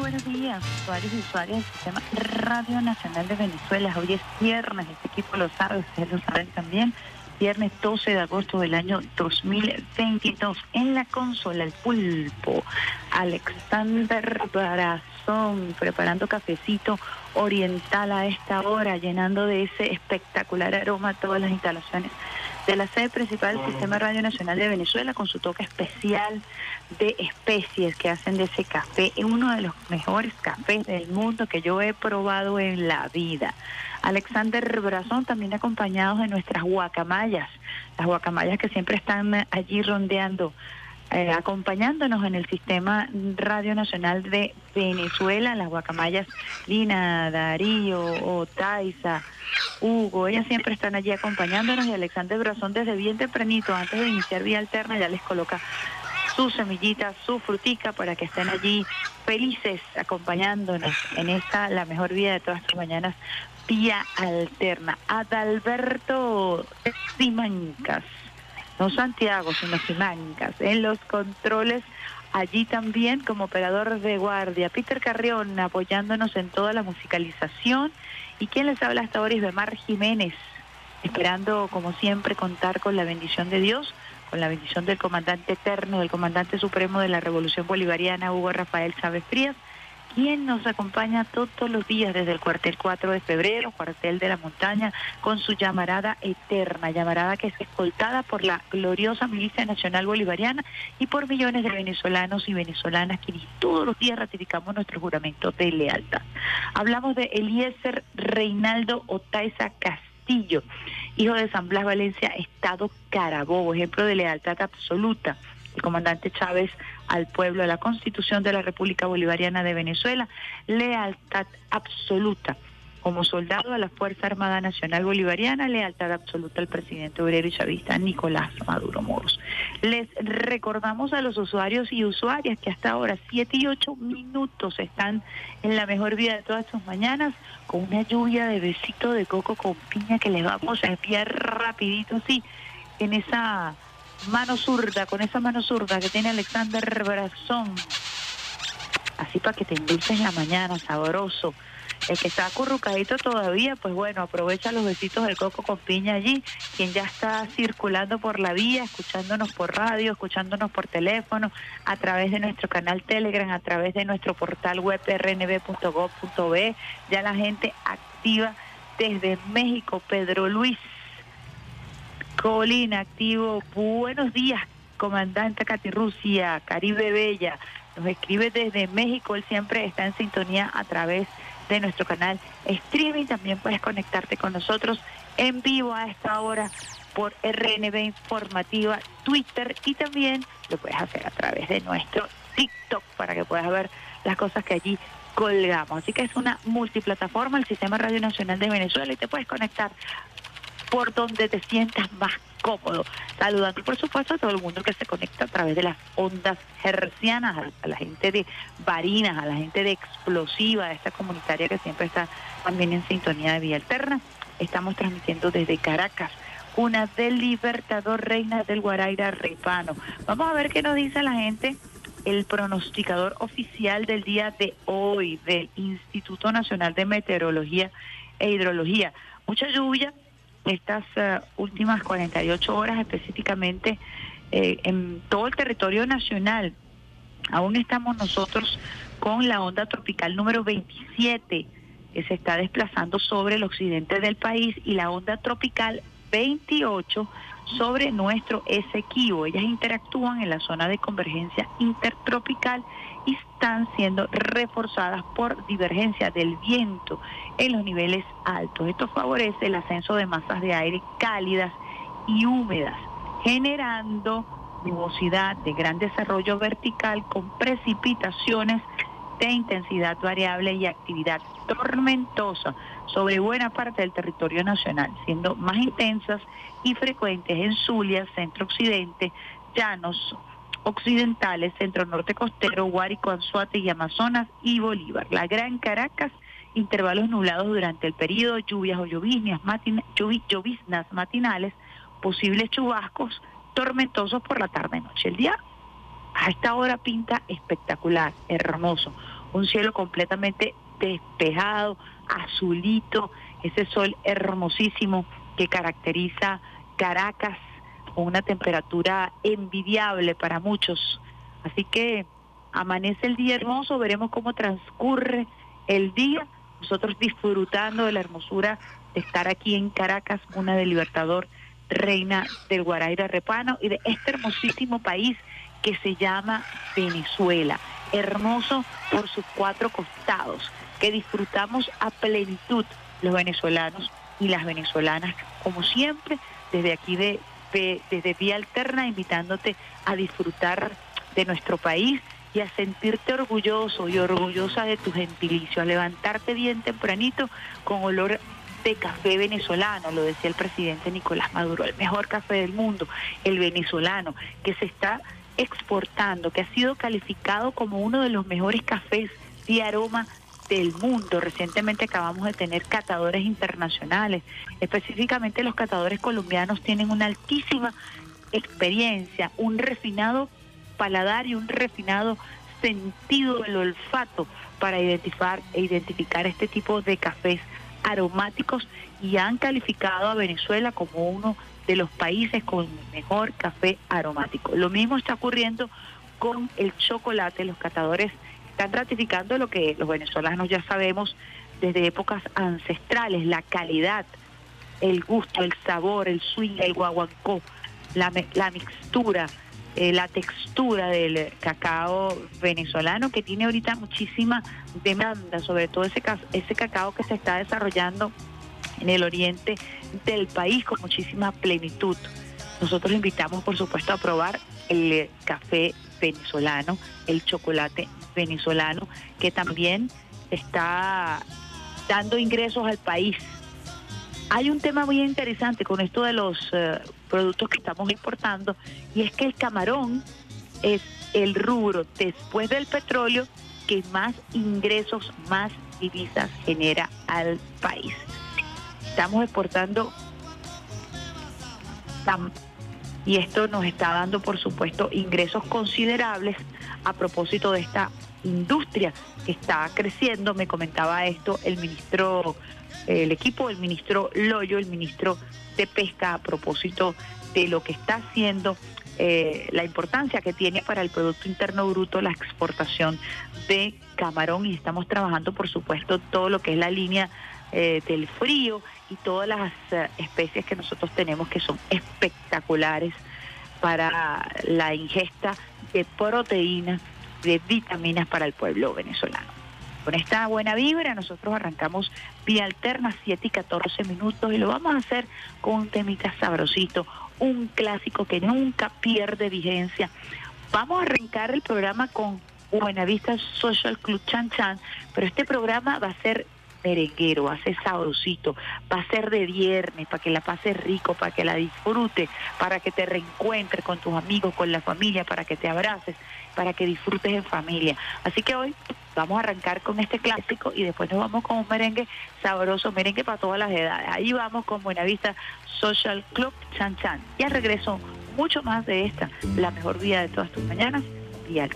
Buenos días, usuarios y usuarias del Sistema Radio Nacional de Venezuela. Hoy es viernes, este equipo lo sabe, ustedes lo saben también. Viernes 12 de agosto del año 2022. En la consola, el pulpo, Alexander Barazón, preparando cafecito oriental a esta hora, llenando de ese espectacular aroma todas las instalaciones de la sede principal del Sistema Radio Nacional de Venezuela con su toque especial de especies que hacen de ese café uno de los mejores cafés del mundo que yo he probado en la vida. Alexander Brazón también acompañados de nuestras guacamayas, las guacamayas que siempre están allí rondeando, eh, acompañándonos en el Sistema Radio Nacional de Venezuela, las guacamayas Lina, Darío, Otaiza, Hugo, ellas siempre están allí acompañándonos y Alexander Brazón desde bien tempranito, antes de iniciar Vía Alterna, ya les coloca su semillita, su frutica para que estén allí felices acompañándonos en esta, la mejor vida de todas las mañanas, Vía Alterna. Adalberto Simancas, no Santiago, sino Simancas, en los controles allí también como operador de guardia. Peter Carrión apoyándonos en toda la musicalización. ¿Y quien les habla hasta ahora es Bemar Jiménez? Esperando, como siempre, contar con la bendición de Dios, con la bendición del comandante eterno, del comandante supremo de la Revolución Bolivariana, Hugo Rafael Chávez Frías, quien nos acompaña todos los días desde el cuartel 4 de febrero, cuartel de la montaña, con su llamarada eterna, llamarada que es escoltada por la gloriosa Milicia Nacional Bolivariana y por millones de venezolanos y venezolanas quienes todos los días ratificamos nuestro juramento de lealtad. Hablamos de Eliezer Reinaldo Otaiza Castillo, hijo de San Blas Valencia, Estado Carabobo, ejemplo de lealtad absoluta el comandante Chávez al pueblo, a la constitución de la República Bolivariana de Venezuela, lealtad absoluta. Como soldado a la Fuerza Armada Nacional Bolivariana, lealtad absoluta al presidente obrero y chavista Nicolás Maduro Moros. Les recordamos a los usuarios y usuarias que hasta ahora 7 y 8 minutos están en la mejor vida de todas sus mañanas con una lluvia de besito de coco con piña que les vamos a enviar rapidito, sí, en esa mano zurda, con esa mano zurda que tiene Alexander Brazón. Así para que te endulces en la mañana, sabroso. El que está acurrucadito todavía, pues bueno, aprovecha los besitos del coco con piña allí. Quien ya está circulando por la vía, escuchándonos por radio, escuchándonos por teléfono, a través de nuestro canal Telegram, a través de nuestro portal web rnb.gov.be. Ya la gente activa desde México, Pedro Luis. Colina, activo. Buenos días, comandante Catirrucia, Caribe Bella. Nos escribe desde México. Él siempre está en sintonía a través de nuestro canal streaming. También puedes conectarte con nosotros en vivo a esta hora por RNB Informativa, Twitter y también lo puedes hacer a través de nuestro TikTok para que puedas ver las cosas que allí colgamos. Así que es una multiplataforma, el Sistema Radio Nacional de Venezuela y te puedes conectar por donde te sientas más cómodo. Saludando, por supuesto, a todo el mundo que se conecta a través de las ondas hercianas, a, la gente de Barinas, a la gente de Explosiva, a esta comunitaria que siempre está también en sintonía de Vía Alterna. Estamos transmitiendo desde Caracas, una del Libertador Reina del Guaraira Ripano. Vamos a ver qué nos dice la gente el pronosticador oficial del día de hoy del Instituto Nacional de Meteorología e Hidrología. Mucha lluvia estas eh, últimas 48 horas específicamente eh, en todo el territorio nacional. Aún estamos nosotros con la onda tropical número 27 que se está desplazando sobre el occidente del país y la onda tropical 28 sobre nuestro Esequibo. Ellas interactúan en la zona de convergencia intertropical están siendo reforzadas por divergencia del viento en los niveles altos. Esto favorece el ascenso de masas de aire cálidas y húmedas, generando nubosidad de gran desarrollo vertical con precipitaciones de intensidad variable y actividad tormentosa sobre buena parte del territorio nacional, siendo más intensas y frecuentes en Zulia, centro-occidente, llanos occidentales, centro-norte costero, Guárico, Anzuate y Amazonas y Bolívar. La Gran Caracas, intervalos nublados durante el periodo, lluvias o lloviznas, lloviznas matinales, posibles chubascos tormentosos por la tarde-noche. El día a esta hora pinta espectacular, hermoso, un cielo completamente despejado, azulito, ese sol hermosísimo que caracteriza Caracas con una temperatura envidiable para muchos. Así que amanece el día hermoso, veremos cómo transcurre el día, nosotros disfrutando de la hermosura de estar aquí en Caracas, una de Libertador, reina del Guaraira Repano y de este hermosísimo país que se llama Venezuela, hermoso por sus cuatro costados, que disfrutamos a plenitud los venezolanos y las venezolanas, como siempre, desde aquí de, desde Vía Alterna, invitándote a disfrutar de nuestro país y a sentirte orgulloso y orgullosa de tu gentilicio, a levantarte bien tempranito con olor de café venezolano, lo decía el presidente Nicolás Maduro, el mejor café del mundo, el venezolano, que se está exportando, que ha sido calificado como uno de los mejores cafés de aroma del mundo. Recientemente acabamos de tener catadores internacionales. Específicamente los catadores colombianos tienen una altísima experiencia, un refinado paladar y un refinado sentido del olfato para identificar, identificar este tipo de cafés aromáticos y han calificado a Venezuela como uno de los países con mejor café aromático. Lo mismo está ocurriendo con el chocolate. Los catadores están ratificando lo que los venezolanos ya sabemos desde épocas ancestrales, la calidad, el gusto, el sabor, el swing, el guaguancó, la, la mixtura, eh, la textura del cacao venezolano que tiene ahorita muchísima demanda, sobre todo ese, ese cacao que se está desarrollando en el oriente del país con muchísima plenitud. Nosotros invitamos, por supuesto, a probar el café venezolano, el chocolate venezolano, que también está dando ingresos al país. Hay un tema muy interesante con esto de los eh, productos que estamos importando y es que el camarón es el rubro después del petróleo que más ingresos, más divisas genera al país. Estamos exportando y esto nos está dando, por supuesto, ingresos considerables a propósito de esta industria que está creciendo. Me comentaba esto el ministro, el equipo del ministro Loyo, el ministro de Pesca, a propósito de lo que está haciendo eh, la importancia que tiene para el Producto Interno Bruto la exportación de camarón y estamos trabajando, por supuesto, todo lo que es la línea eh, del frío y todas las eh, especies que nosotros tenemos que son espectaculares para la ingesta de proteínas, de vitaminas para el pueblo venezolano. Con esta buena vibra nosotros arrancamos vía alterna 7 y 14 minutos y lo vamos a hacer con un temita sabrosito, un clásico que nunca pierde vigencia. Vamos a arrancar el programa con Buenavista Social Club Chan Chan, pero este programa va a ser merenguero, va a sabrosito, va a ser de viernes, para que la pases rico, para que la disfrutes, para que te reencuentres con tus amigos, con la familia, para que te abraces, para que disfrutes en familia. Así que hoy vamos a arrancar con este clásico y después nos vamos con un merengue sabroso, merengue para todas las edades. Ahí vamos con Buenavista Social Club Chan Chan. Y al regreso, mucho más de esta, la mejor vida de todas tus mañanas, y al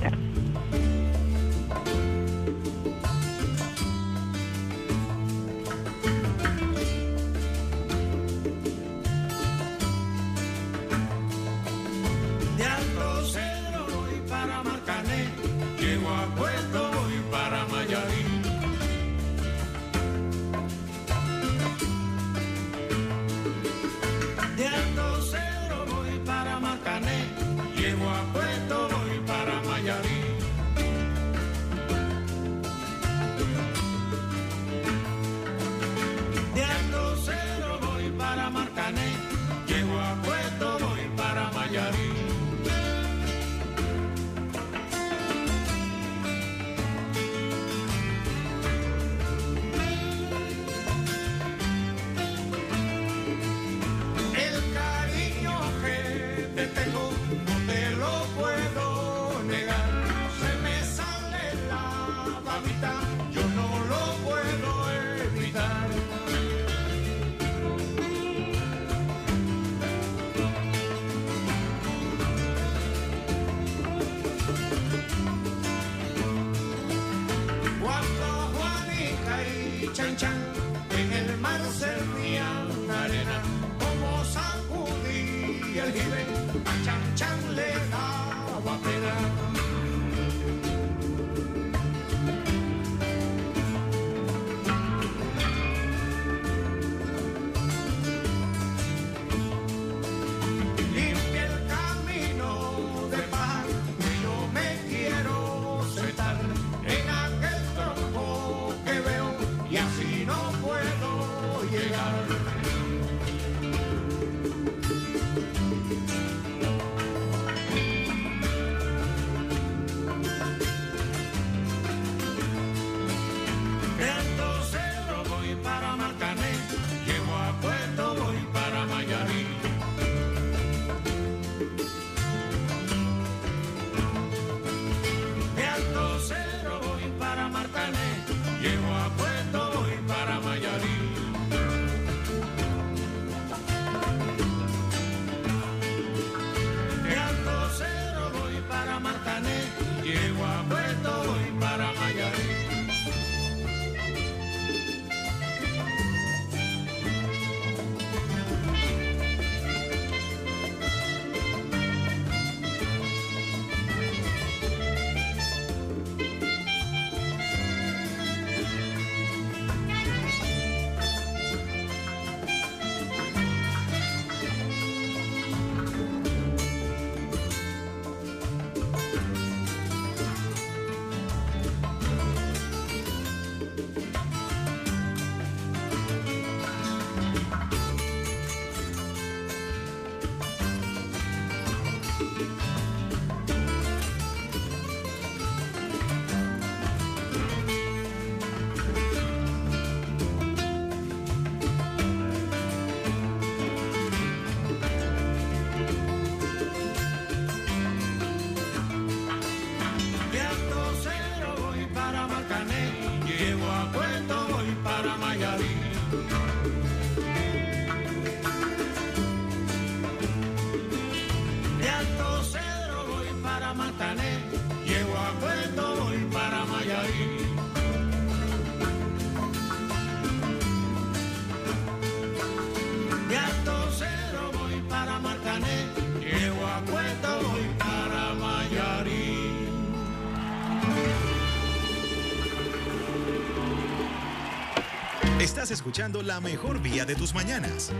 Estás escuchando la mejor vía de tus mañanas.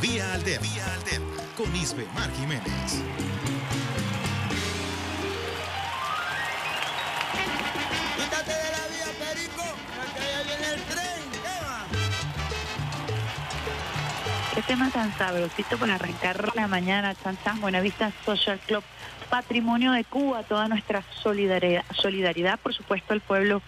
Vía Alterna. Vía Alterna. Con Isbe Mar Jiménez. Quítate de la vía, Perico, porque ya viene el tren. ¿Qué tema tan sabrosito para arrancar la mañana, Chan Chan, Buenavista Social Club, Patrimonio de Cuba, toda nuestra solidaridad, solidaridad, por supuesto, al pueblo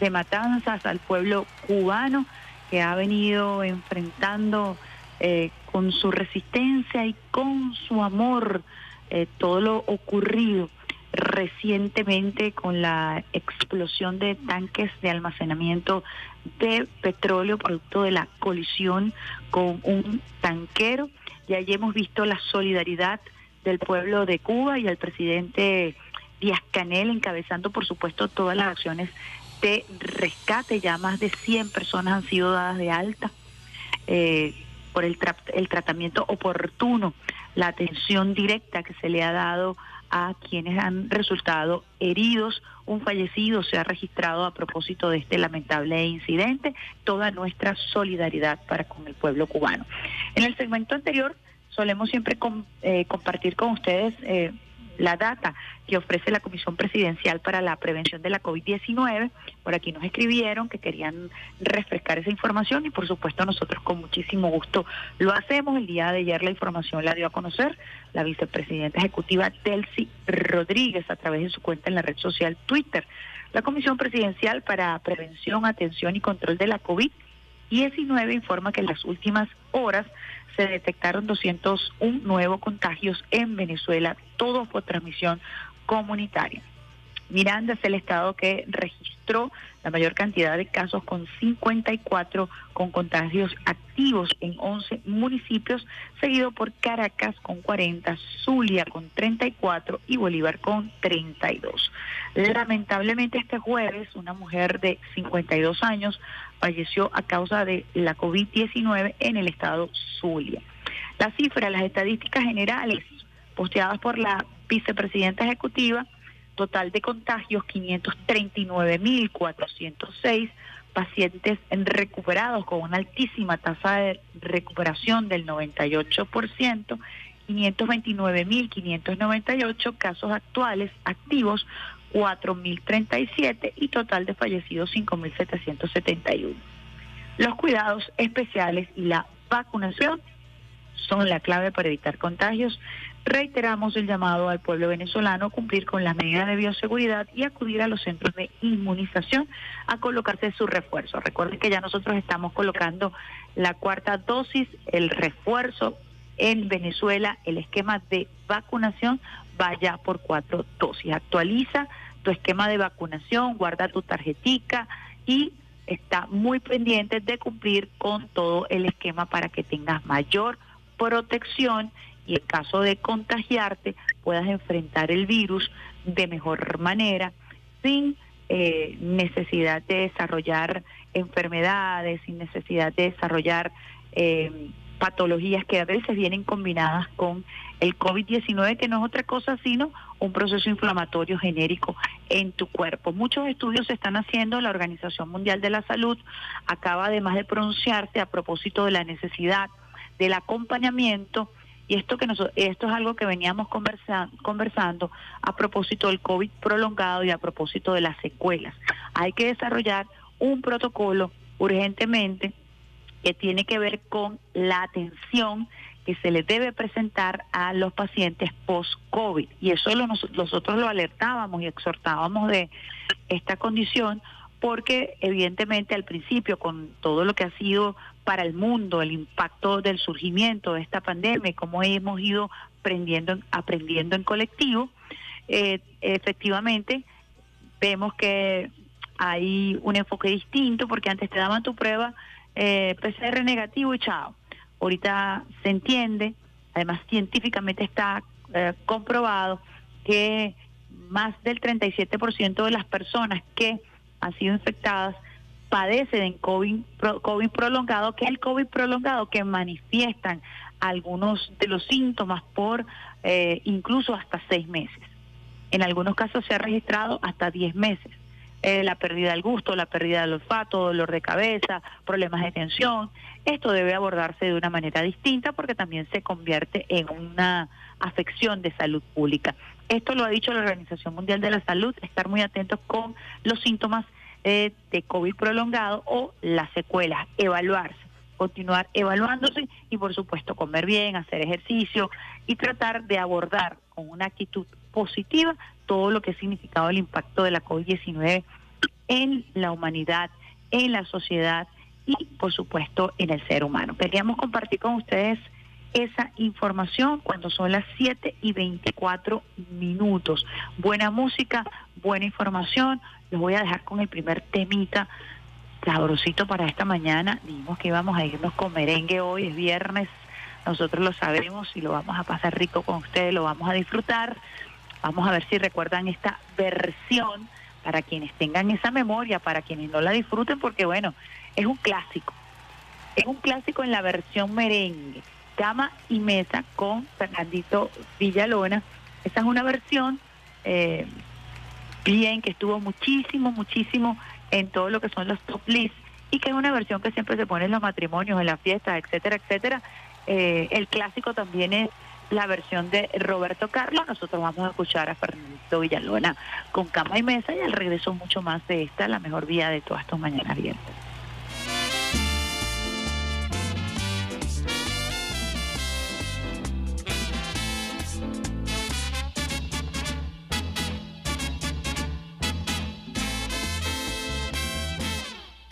de Matanzas, al pueblo cubano que ha venido enfrentando eh, con su resistencia y con su amor eh, todo lo ocurrido recientemente con la explosión de tanques de almacenamiento de petróleo producto de la colisión con un tanquero. Y allí hemos visto la solidaridad del pueblo de Cuba y el presidente Díaz Canel encabezando, por supuesto, todas las acciones de rescate. Ya más de 100 personas han sido dadas de alta eh, por el, tra- el tratamiento oportuno, la atención directa que se le ha dado a quienes han resultado heridos. Un fallecido se ha registrado a propósito de este lamentable incidente. Toda nuestra solidaridad para con el pueblo cubano. En el segmento anterior solemos siempre eh, compartir con ustedes eh, la data que ofrece la Comisión Presidencial para la Prevención de la COVID-19. Por aquí nos escribieron que querían refrescar esa información y por supuesto nosotros con muchísimo gusto lo hacemos. El día de ayer la información la dio a conocer la vicepresidenta ejecutiva Delcy Rodríguez a través de su cuenta en la red social Twitter. La Comisión Presidencial para Prevención, Atención y Control de la COVID-19 informa que en las últimas horas se detectaron 201 nuevos contagios en Venezuela, todos por transmisión comunitaria. Miranda es el estado que registró la mayor cantidad de casos con 54 con contagios activos en 11 municipios, seguido por Caracas con 40, Zulia con 34 y Bolívar con 32. Lamentablemente este jueves una mujer de 52 años falleció a causa de la COVID-19 en el estado Zulia. Las cifras, las estadísticas generales posteadas por la vicepresidenta ejecutiva, total de contagios 539.406 pacientes recuperados con una altísima tasa de recuperación del 98%, 529.598 casos actuales activos, 4.037 y total de fallecidos 5.771. Los cuidados especiales y la vacunación son la clave para evitar contagios. Reiteramos el llamado al pueblo venezolano a cumplir con las medidas de bioseguridad y acudir a los centros de inmunización a colocarse su refuerzo. Recuerden que ya nosotros estamos colocando la cuarta dosis, el refuerzo en Venezuela, el esquema de vacunación vaya por cuatro dosis. Actualiza tu esquema de vacunación, guarda tu tarjetica y está muy pendiente de cumplir con todo el esquema para que tengas mayor protección y en caso de contagiarte puedas enfrentar el virus de mejor manera sin eh, necesidad de desarrollar enfermedades, sin necesidad de desarrollar eh, patologías que a veces vienen combinadas con el COVID-19, que no es otra cosa sino un proceso inflamatorio genérico en tu cuerpo. Muchos estudios se están haciendo, la Organización Mundial de la Salud acaba además de pronunciarse a propósito de la necesidad del acompañamiento y esto que esto es algo que veníamos conversando a propósito del COVID prolongado y a propósito de las secuelas. Hay que desarrollar un protocolo urgentemente que tiene que ver con la atención que se le debe presentar a los pacientes post-COVID. Y eso lo, nosotros lo alertábamos y exhortábamos de esta condición porque evidentemente al principio con todo lo que ha sido para el mundo el impacto del surgimiento de esta pandemia cómo hemos ido aprendiendo, aprendiendo en colectivo, eh, efectivamente vemos que hay un enfoque distinto porque antes te daban tu prueba eh, PCR negativo y chao. Ahorita se entiende, además científicamente está eh, comprobado que más del 37% de las personas que han sido infectadas padecen en COVID, COVID prolongado, que es el COVID prolongado, que manifiestan algunos de los síntomas por eh, incluso hasta seis meses. En algunos casos se ha registrado hasta diez meses. Eh, la pérdida del gusto, la pérdida del olfato, dolor de cabeza, problemas de tensión. Esto debe abordarse de una manera distinta porque también se convierte en una afección de salud pública. Esto lo ha dicho la Organización Mundial de la Salud, estar muy atentos con los síntomas eh, de COVID prolongado o las secuelas, evaluarse continuar evaluándose y por supuesto comer bien, hacer ejercicio y tratar de abordar con una actitud positiva todo lo que ha significado el impacto de la COVID-19 en la humanidad, en la sociedad y por supuesto en el ser humano. Queríamos compartir con ustedes esa información cuando son las 7 y 24 minutos. Buena música, buena información. Los voy a dejar con el primer temita sabrosito para esta mañana. Dijimos que íbamos a irnos con merengue hoy, es viernes. Nosotros lo sabemos y lo vamos a pasar rico con ustedes, lo vamos a disfrutar. Vamos a ver si recuerdan esta versión para quienes tengan esa memoria, para quienes no la disfruten, porque bueno, es un clásico. Es un clásico en la versión merengue. Cama y mesa con Fernandito Villalona. Esa es una versión eh, bien que estuvo muchísimo, muchísimo en todo lo que son los top lists y que es una versión que siempre se pone en los matrimonios, en las fiestas, etcétera, etcétera. Eh, el clásico también es la versión de Roberto Carlos. Nosotros vamos a escuchar a Fernando Villalona con cama y mesa y al regreso mucho más de esta, la mejor vía de todas tus mañanas viernes.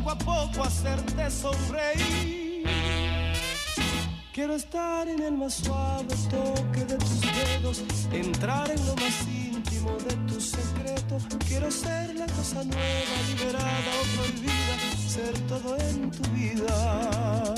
poco a poco, hacerte sonreír. Quiero estar en el más suave toque de tus dedos, entrar en lo más íntimo de tu secreto. Quiero ser la cosa nueva, liberada o prohibida, ser todo en tu vida.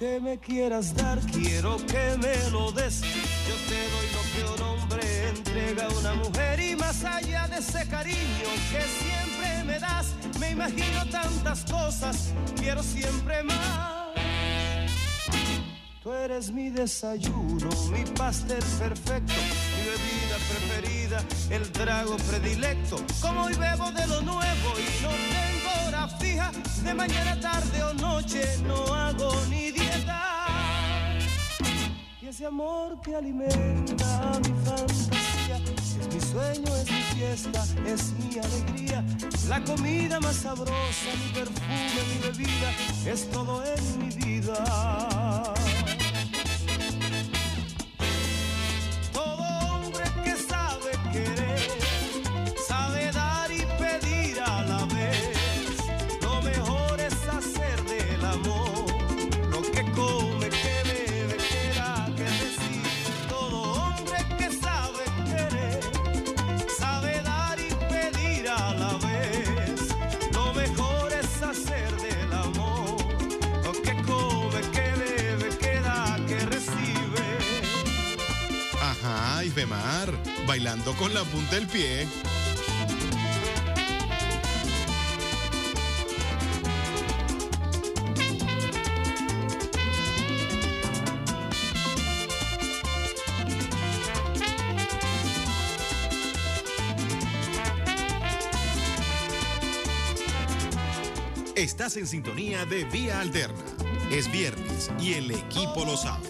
Que me quieras dar, quiero que me lo des. Yo te doy lo que un hombre entrega a una mujer y más allá de ese cariño que siempre me das, me imagino tantas cosas, quiero siempre más. Tú eres mi desayuno, mi pastel perfecto, mi bebida preferida, el trago predilecto. Como hoy bebo de lo nuevo y no tengo hora fija, de mañana, tarde o noche no hago ni dieta. Ese amor que alimenta mi fantasía, es mi sueño, es mi fiesta, es mi alegría. La comida más sabrosa, mi perfume, mi bebida, es todo en mi vida. Bailando con la punta del pie. Estás en sintonía de Vía Alterna. Es viernes y el equipo lo sabe.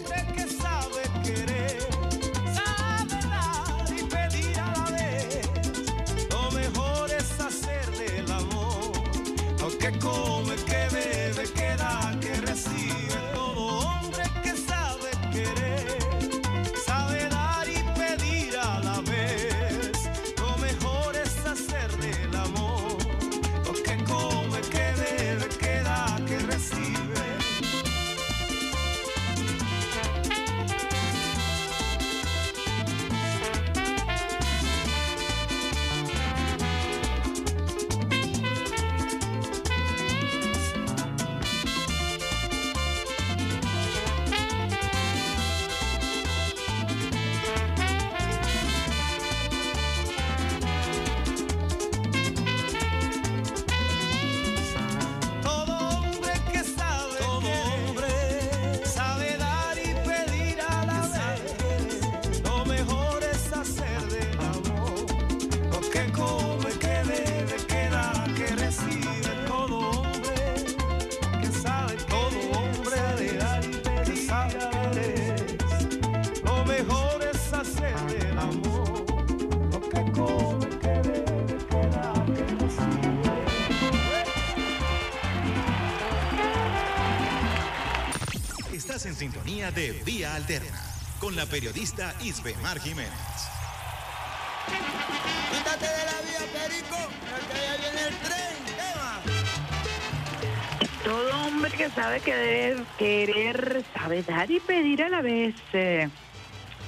Periodista Isbemar Jiménez. Quítate de la vía, Perico, porque allá viene el tren. ¿Qué va? Todo hombre que sabe querer, querer, sabe dar y pedir a la vez. eh,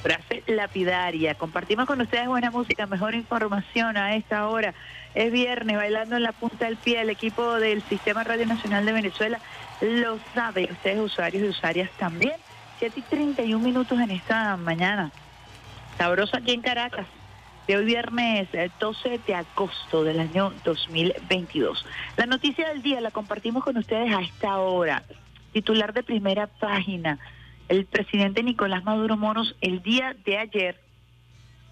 frase lapidaria. Compartimos con ustedes buena música, mejor información a esta hora. Es viernes, bailando en la punta del pie. El equipo del Sistema Radio Nacional de Venezuela lo sabe. Ustedes, usuarios y usuarias, también. 7 y 31 minutos en esta mañana. Sabroso aquí en Caracas. De hoy viernes eh, 12 de agosto del año 2022. La noticia del día la compartimos con ustedes a esta hora. Titular de primera página, el presidente Nicolás Maduro Moros el día de ayer,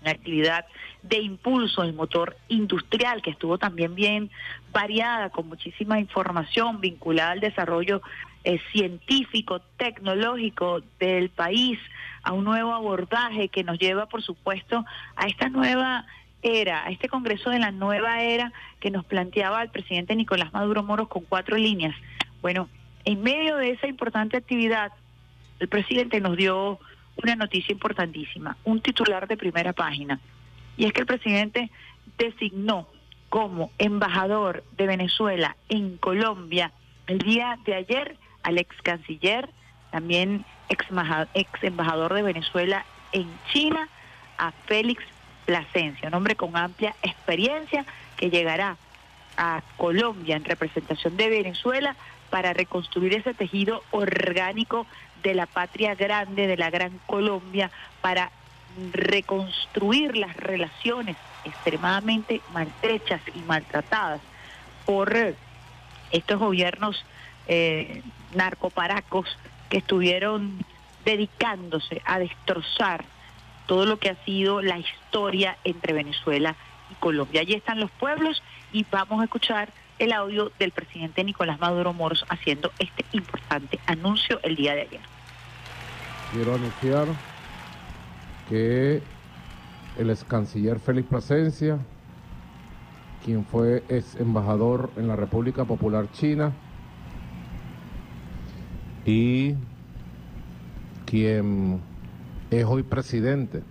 la actividad de impulso del motor industrial, que estuvo también bien variada, con muchísima información vinculada al desarrollo eh, científico, tecnológico del país, a un nuevo abordaje que nos lleva, por supuesto, a esta nueva era, a este Congreso de la nueva era que nos planteaba el presidente Nicolás Maduro Moros con cuatro líneas. Bueno, en medio de esa importante actividad, el presidente nos dio una noticia importantísima, un titular de primera página, y es que el presidente designó como embajador de Venezuela en Colombia el día de ayer al ex canciller, también ex, embajador de Venezuela en China, a Félix Plasencia, un hombre con amplia experiencia que llegará a Colombia en representación de Venezuela para reconstruir ese tejido orgánico de la patria grande, de la gran Colombia, para reconstruir las relaciones extremadamente maltrechas y maltratadas por estos gobiernos eh, narcoparacos que estuvieron dedicándose a destrozar todo lo que ha sido la historia entre Venezuela y Colombia. Allí están los pueblos y vamos a escuchar el audio del presidente Nicolás Maduro Moros haciendo este importante anuncio el día de ayer. Quiero anunciar que el ex canciller Félix Plasencia, quien fue ex embajador en la República Popular China y quien es hoy presidente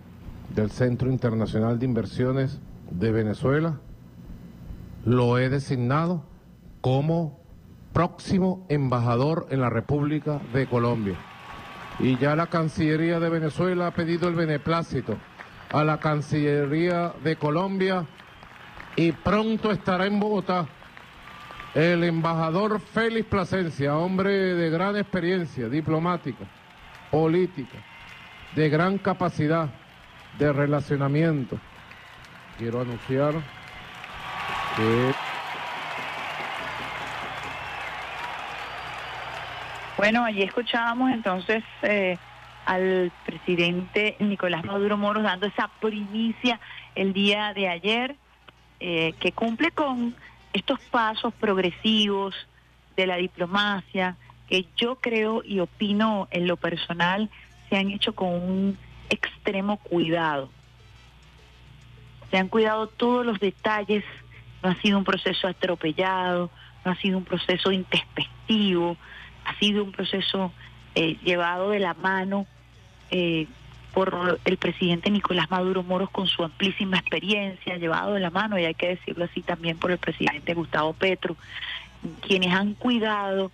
del Centro Internacional de Inversiones de Venezuela, lo he designado como próximo embajador en la República de Colombia. Y ya la Cancillería de Venezuela ha pedido el beneplácito a la Cancillería de Colombia y pronto estará en Bogotá el embajador Félix Plasencia, hombre de gran experiencia diplomática, política, de gran capacidad de relacionamiento. Quiero anunciar que Bueno, allí escuchábamos entonces eh, al presidente Nicolás Maduro Moros dando esa primicia el día de ayer, eh, que cumple con estos pasos progresivos de la diplomacia, que yo creo y opino en lo personal se han hecho con un extremo cuidado. Se han cuidado todos los detalles, no ha sido un proceso atropellado, no ha sido un proceso intempestivo, ha sido un proceso eh, llevado de la mano eh, por el presidente Nicolás Maduro Moros con su amplísima experiencia, llevado de la mano, y hay que decirlo así también por el presidente Gustavo Petro, quienes han cuidado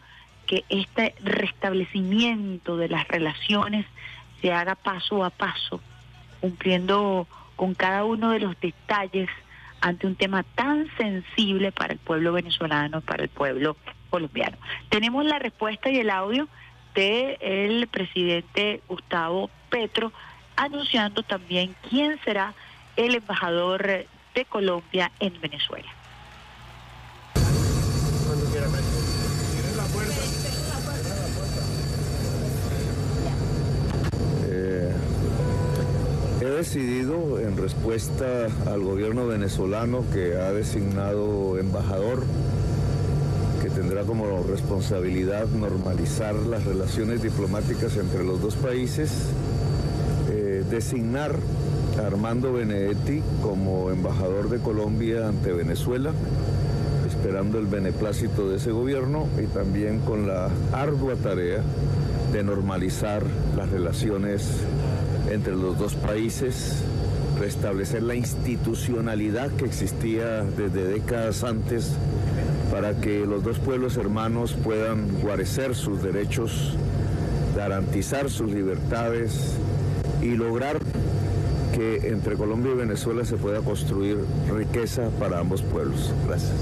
que este restablecimiento de las relaciones se haga paso a paso, cumpliendo con cada uno de los detalles ante un tema tan sensible para el pueblo venezolano, para el pueblo colombiano. Tenemos la respuesta y el audio del presidente Gustavo Anunciando también quién será el embajador de Colombia en Venezuela. Eh, he decidido, en respuesta al gobierno venezolano que ha designado embajador, que tendrá como responsabilidad normalizar las relaciones diplomáticas entre los dos países, designar a Armando Benedetti como embajador de Colombia ante Venezuela, esperando el beneplácito de ese gobierno y también con la ardua tarea de normalizar las relaciones entre los dos países, restablecer la institucionalidad que existía desde décadas antes para que los dos pueblos hermanos puedan guarecer sus derechos, garantizar sus libertades y lograr que entre Colombia y Venezuela se pueda construir riqueza para ambos pueblos. Gracias.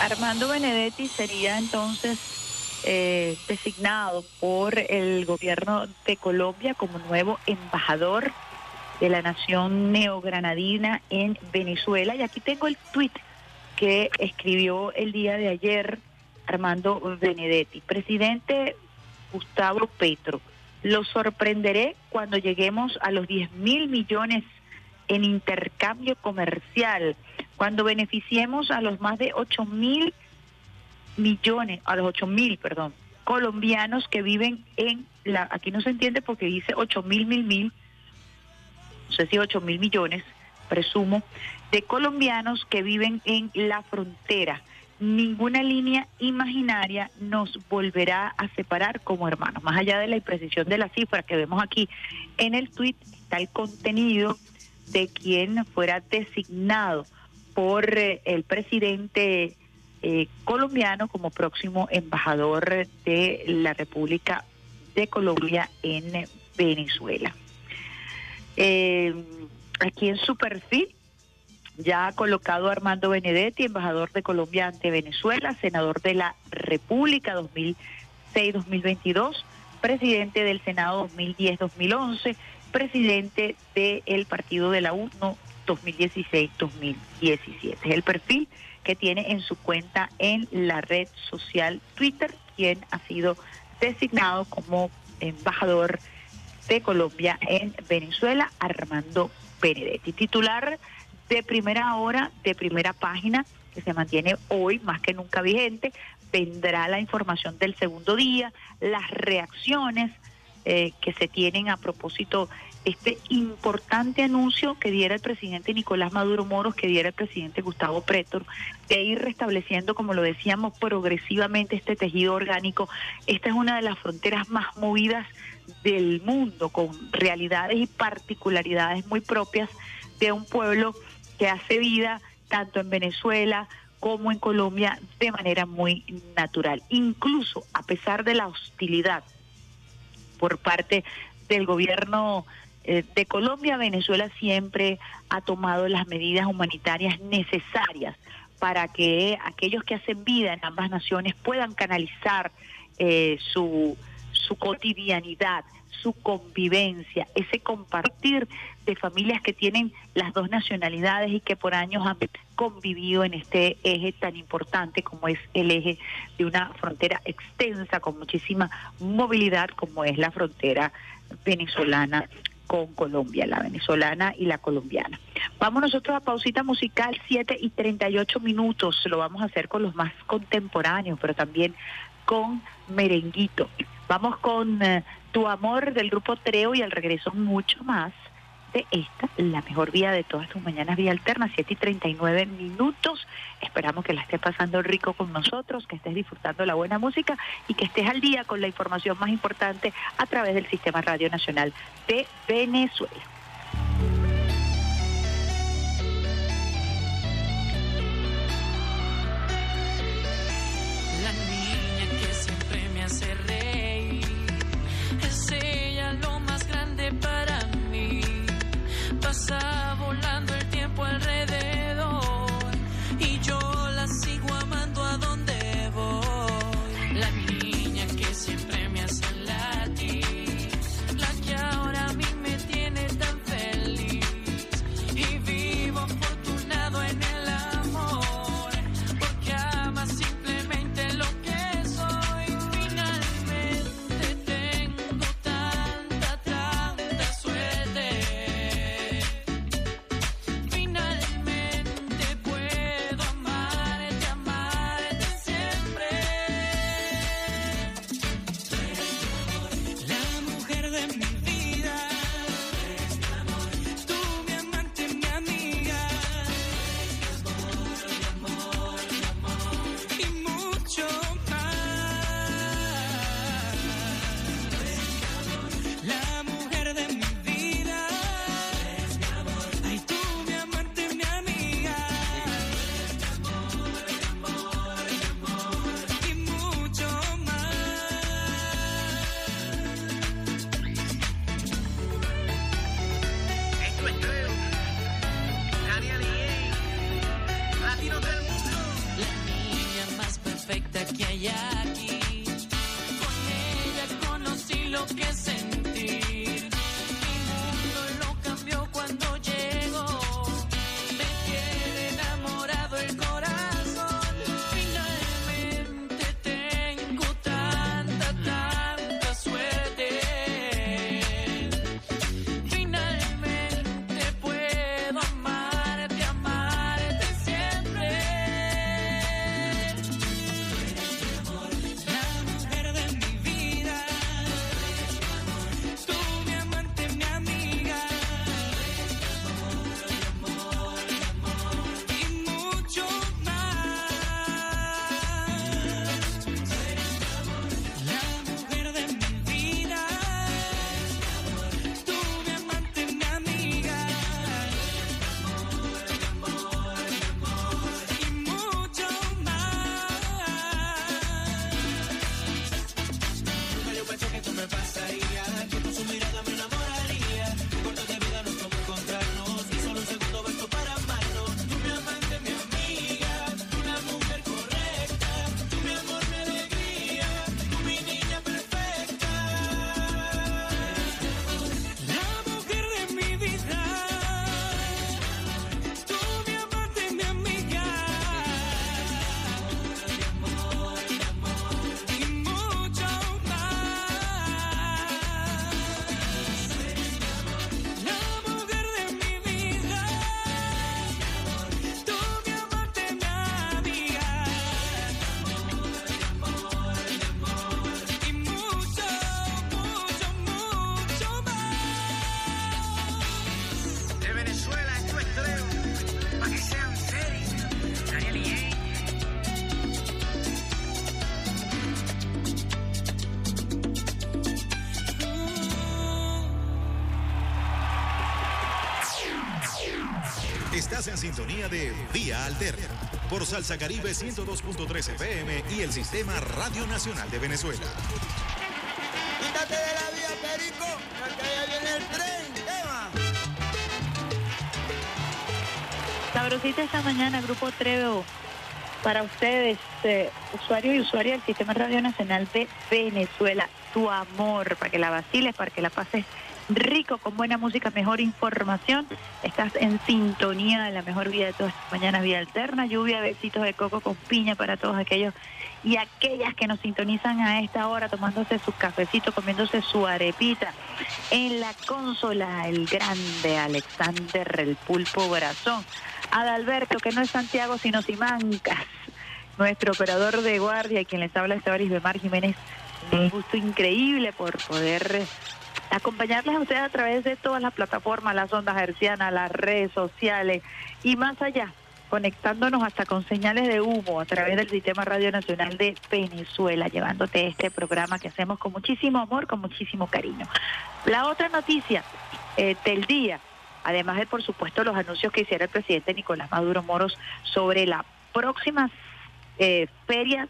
Armando Benedetti sería entonces eh, designado por el gobierno de Colombia como nuevo embajador de la nación neogranadina en Venezuela. Y aquí tengo el tuit que escribió el día de ayer Armando Benedetti. Presidente Gustavo Petro, lo sorprenderé cuando lleguemos a los 10 mil millones en intercambio comercial, cuando beneficiemos a los más de 8 mil millones, a los 8 mil, perdón, colombianos que viven en la, aquí no se entiende porque dice 8 mil, mil, mil, no sé si 8 mil millones, presumo, de colombianos que viven en la frontera. Ninguna línea imaginaria nos volverá a separar como hermanos. Más allá de la imprecisión de la cifra que vemos aquí en el tuit, está el contenido de quien fuera designado por eh, el presidente eh, colombiano como próximo embajador de la República de Colombia en Venezuela. Eh, aquí en su perfil ya ha colocado Armando Benedetti, embajador de Colombia ante Venezuela, senador de la República 2006-2022, presidente del Senado 2010-2011, presidente del Partido de la UNO 2016-2017. Es el perfil que tiene en su cuenta en la red social Twitter, quien ha sido designado como embajador de Colombia en Venezuela, Armando Benedetti, titular de primera hora, de primera página, que se mantiene hoy más que nunca vigente. Vendrá la información del segundo día, las reacciones eh, que se tienen a propósito este importante anuncio que diera el presidente Nicolás Maduro Moros, que diera el presidente Gustavo Pretor, de ir restableciendo, como lo decíamos, progresivamente este tejido orgánico. Esta es una de las fronteras más movidas del mundo, con realidades y particularidades muy propias de un pueblo que hace vida tanto en Venezuela como en Colombia de manera muy natural. Incluso a pesar de la hostilidad por parte del gobierno eh, de Colombia, Venezuela siempre ha tomado las medidas humanitarias necesarias para que aquellos que hacen vida en ambas naciones puedan canalizar eh, su, su cotidianidad, su convivencia, ese compartir de familias que tienen las dos nacionalidades y que por años han convivido en este eje tan importante como es el eje de una frontera extensa con muchísima movilidad como es la frontera venezolana con Colombia, la venezolana y la colombiana. Vamos nosotros a pausita musical, 7 y 38 minutos. Lo vamos a hacer con los más contemporáneos, pero también con merenguito. Vamos con eh, Tu Amor del grupo Treo y al regreso mucho más de esta, la mejor vía de todas tus mañanas, vía alterna, 7 y 39 minutos. Esperamos que la estés pasando rico con nosotros, que estés disfrutando la buena música y que estés al día con la información más importante a través del Sistema Radio Nacional de Venezuela. Pasa sintonía de Vía Alterna por Salsa Caribe 102.3 FM y el Sistema Radio Nacional de Venezuela. Quítate de la vía, Perico, porque allá viene el tren. Tema. Sabrosita esta mañana, Grupo Trevo, para ustedes, eh, usuarios y usuarias del Sistema Radio Nacional de Venezuela, tu amor, para que la vaciles, para que la pases rico, con buena música, mejor información. Estás en sintonía de la mejor vida de todas estas mañanas, vida alterna, lluvia, besitos de coco con piña para todos aquellos y aquellas que nos sintonizan a esta hora tomándose su cafecito, comiéndose su arepita. En la consola, el grande Alexander, el pulpo Brazón. Adalberto, que no es Santiago, sino Simancas. Nuestro operador de guardia, quien les habla, Esteban Bemar Jiménez. Un gusto increíble por poder acompañarles a ustedes a través de todas las plataformas, las ondas hercianas, las redes sociales y más allá, conectándonos hasta con señales de humo a través del Sistema Radio Nacional de Venezuela, llevándote este programa que hacemos con muchísimo amor, con muchísimo cariño. La otra noticia eh, del día, además de por supuesto los anuncios que hiciera el presidente Nicolás Maduro Moros sobre la próxima eh, feria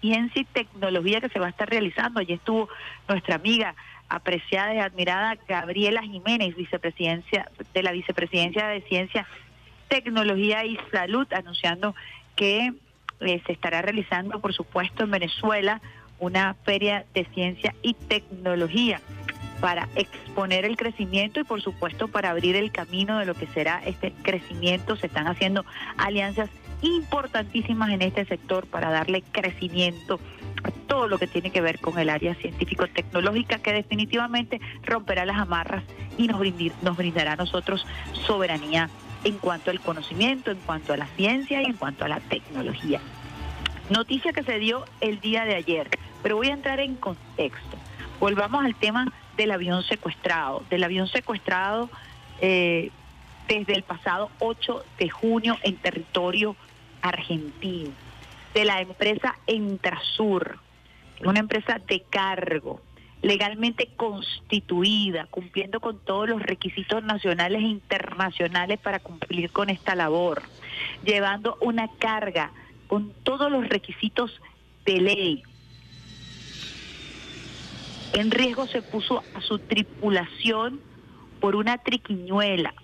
ciencia y tecnología que se va a estar realizando. Allí estuvo nuestra amiga apreciada y admirada Gabriela Jiménez, vicepresidencia de la vicepresidencia de Ciencia, Tecnología y Salud, anunciando que eh, se estará realizando, por supuesto, en Venezuela una feria de ciencia y tecnología para exponer el crecimiento y por supuesto para abrir el camino de lo que será este crecimiento. Se están haciendo alianzas importantísimas en este sector para darle crecimiento a todo lo que tiene que ver con el área científico-tecnológica que definitivamente romperá las amarras y nos, brindará a nosotros soberanía en cuanto al conocimiento, en cuanto a la ciencia y en cuanto a la tecnología. Noticia que se dio el día de ayer, pero voy a entrar en contexto. Volvamos al tema del avión secuestrado, del avión secuestrado eh, desde el pasado 8 de junio en territorio argentino, de la empresa Entrasur, una empresa de cargo, legalmente constituida, cumpliendo con todos los requisitos nacionales e internacionales para cumplir con esta labor, llevando una carga con todos los requisitos de ley. En riesgo se puso a su tripulación por una triquiñuela,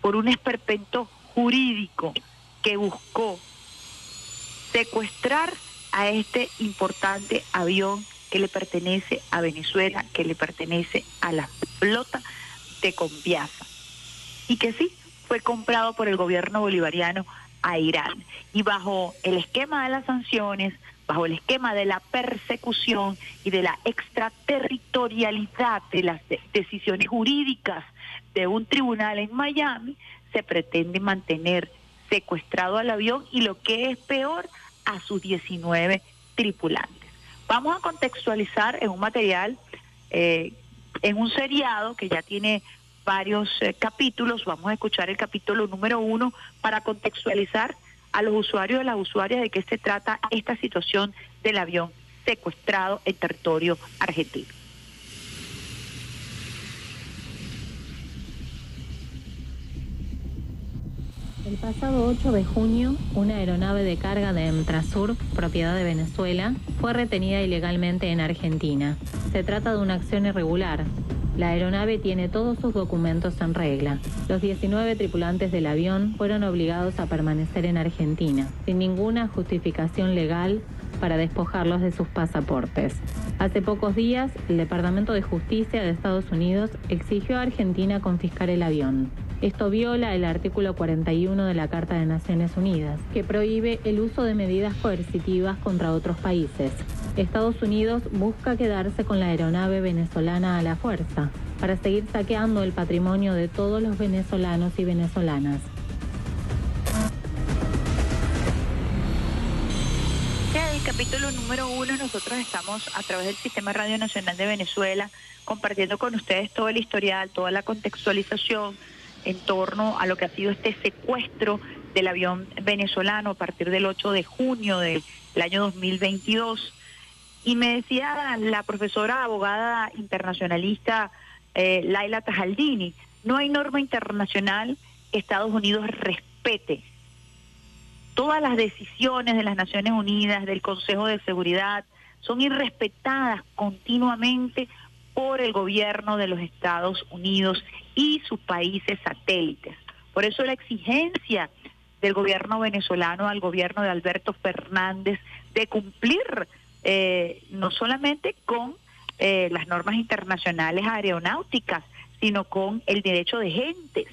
por un esperpento jurídico que buscó secuestrar a este importante avión que le pertenece a Venezuela, que le pertenece a la flota de Conviasa y que sí fue comprado por el gobierno bolivariano a Irán. Y bajo el esquema de las sanciones, bajo el esquema de la persecución y de la extraterritorialidad de las de- decisiones jurídicas de un tribunal en Miami, se pretende mantener secuestrado al avión y lo que es peor, a sus 19 tripulantes. Vamos a contextualizar en un material, eh, en un seriado que ya tiene varios eh, capítulos. Vamos a escuchar el capítulo número uno para contextualizar a los usuarios y las usuarias de qué se trata esta situación del avión secuestrado en territorio argentino. El pasado 8 de junio, una aeronave de carga de Emtrasur, propiedad de Venezuela, fue retenida ilegalmente en Argentina. Se trata de una acción irregular. La aeronave tiene todos sus documentos en regla. Los 19 tripulantes del avión fueron obligados a permanecer en Argentina, sin ninguna justificación legal para despojarlos de sus pasaportes. Hace pocos días, el Departamento de Justicia de Estados Unidos exigió a Argentina confiscar el avión. Esto viola el artículo 41 de la Carta de Naciones Unidas, que prohíbe el uso de medidas coercitivas contra otros países. Estados Unidos busca quedarse con la aeronave venezolana a la fuerza, para seguir saqueando el patrimonio de todos los venezolanos y venezolanas. En el capítulo número uno nosotros estamos a través del Sistema Radio Nacional de Venezuela compartiendo con ustedes todo el historial, toda la contextualización en torno a lo que ha sido este secuestro del avión venezolano a partir del 8 de junio del año 2022. Y me decía la profesora abogada internacionalista eh, Laila Tajaldini, no hay norma internacional que Estados Unidos respete todas las decisiones de las Naciones Unidas, del Consejo de Seguridad, son irrespetadas continuamente por el gobierno de los Estados Unidos y sus países satélites. Por eso la exigencia del gobierno venezolano al gobierno de Alberto Fernández de cumplir eh, no solamente con eh, las normas internacionales aeronáuticas, sino con el derecho de gentes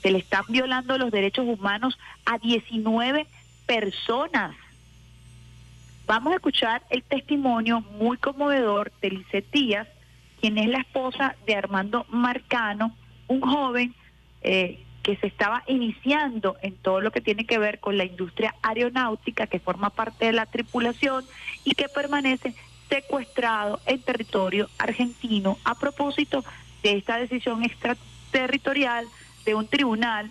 se le están violando los derechos humanos a 19 personas. Vamos a escuchar el testimonio muy conmovedor de Lisette Díaz, quien es la esposa de Armando Marcano, un joven eh, que se estaba iniciando en todo lo que tiene que ver con la industria aeronáutica, que forma parte de la tripulación y que permanece secuestrado en territorio argentino a propósito de esta decisión extraterritorial de un tribunal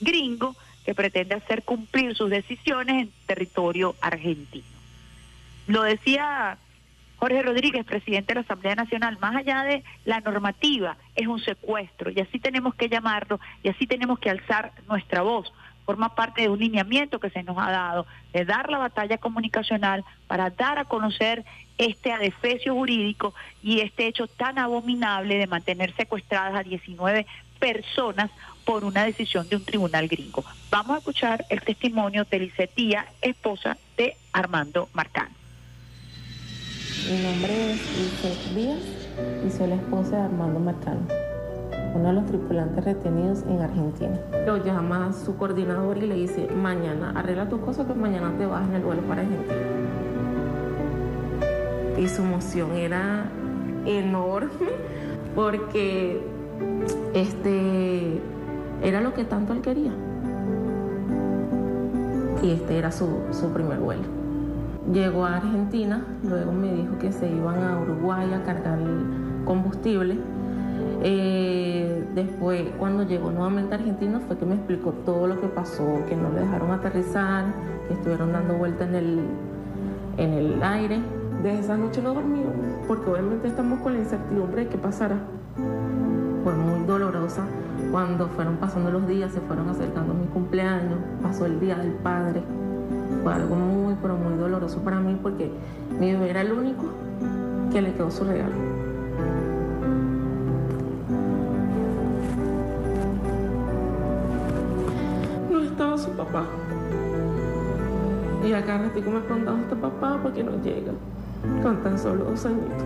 gringo que pretende hacer cumplir sus decisiones en territorio argentino. Lo decía Jorge Rodríguez, presidente de la Asamblea Nacional, más allá de la normativa, es un secuestro y así tenemos que llamarlo y así tenemos que alzar nuestra voz. Forma parte de un lineamiento que se nos ha dado de dar la batalla comunicacional para dar a conocer este adefesio jurídico y este hecho tan abominable de mantener secuestradas a 19 personas por una decisión de un tribunal gringo. Vamos a escuchar el testimonio de Lisetía, esposa de Armando Marcano. Mi nombre es Lisette Díaz y soy la esposa de Armando Marcano, uno de los tripulantes retenidos en Argentina. Lo llama su coordinador y le dice, mañana arregla tu cosa que mañana te vas en el vuelo para Argentina. Y su emoción era enorme porque este era lo que tanto él quería. Y este era su, su primer vuelo. Llegó a Argentina, luego me dijo que se iban a Uruguay a cargar combustible. Eh, después, cuando llegó nuevamente a Argentina, fue que me explicó todo lo que pasó, que no le dejaron aterrizar, que estuvieron dando vuelta en el, en el aire. Desde esa noche no dormí, porque obviamente estamos con la incertidumbre de qué pasará. Fue muy dolorosa cuando fueron pasando los días, se fueron acercando mi cumpleaños, pasó el Día del Padre. Fue algo muy, pero muy doloroso para mí porque mi bebé era el único que le quedó su regalo. No estaba su papá. Y acá ratico me preguntaba este papá por qué no llega con tan solo dos añitos.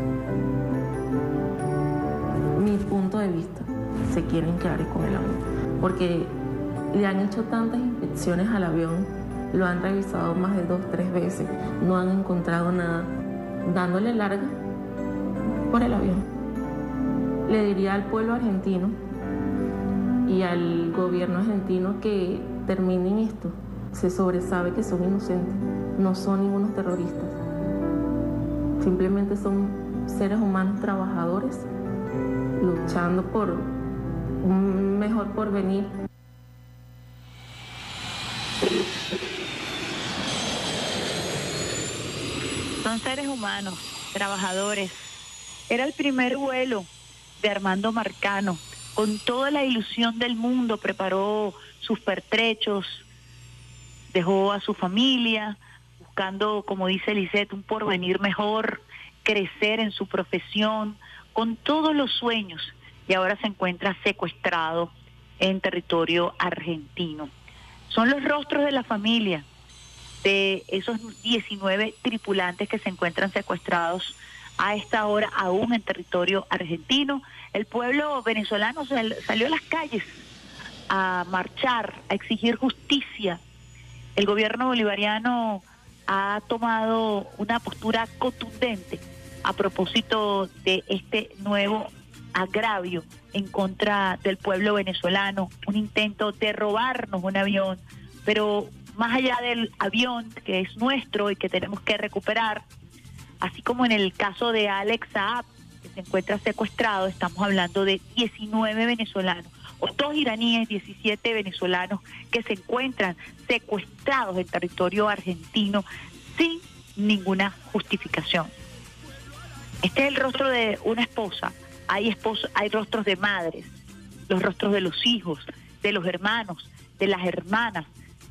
Mi punto de vista, se quieren quedar con el avión, porque le han hecho tantas inspecciones al avión, lo han revisado más de dos, tres veces, no han encontrado nada, dándole larga por el avión. Le diría al pueblo argentino y al gobierno argentino que terminen esto. Se sobresabe que son inocentes, no son ningunos terroristas. Simplemente son seres humanos trabajadores luchando por un mejor porvenir. Seres humanos, trabajadores. Era el primer vuelo de Armando Marcano. Con toda la ilusión del mundo preparó sus pertrechos, dejó a su familia, buscando, como dice Lisette, un porvenir mejor, crecer en su profesión, con todos los sueños, y ahora se encuentra secuestrado en territorio argentino. Son los rostros de la familia, de esos 19 tripulantes que se encuentran secuestrados a esta hora aún en territorio argentino. El pueblo venezolano sal- salió a las calles a marchar, a exigir justicia. El gobierno bolivariano ha tomado una postura contundente a propósito de este nuevo agravio en contra del pueblo venezolano, un intento de robarnos un avión, pero más allá del avión que es nuestro y que tenemos que recuperar, así como en el caso de Alex Saab, que se encuentra secuestrado, estamos hablando de 19 venezolanos, o dos iraníes, 17 venezolanos que se encuentran secuestrados en territorio argentino sin ninguna justificación. Este es el rostro de una esposa. Hay esposos, hay rostros de madres, los rostros de los hijos, de los hermanos, de las hermanas,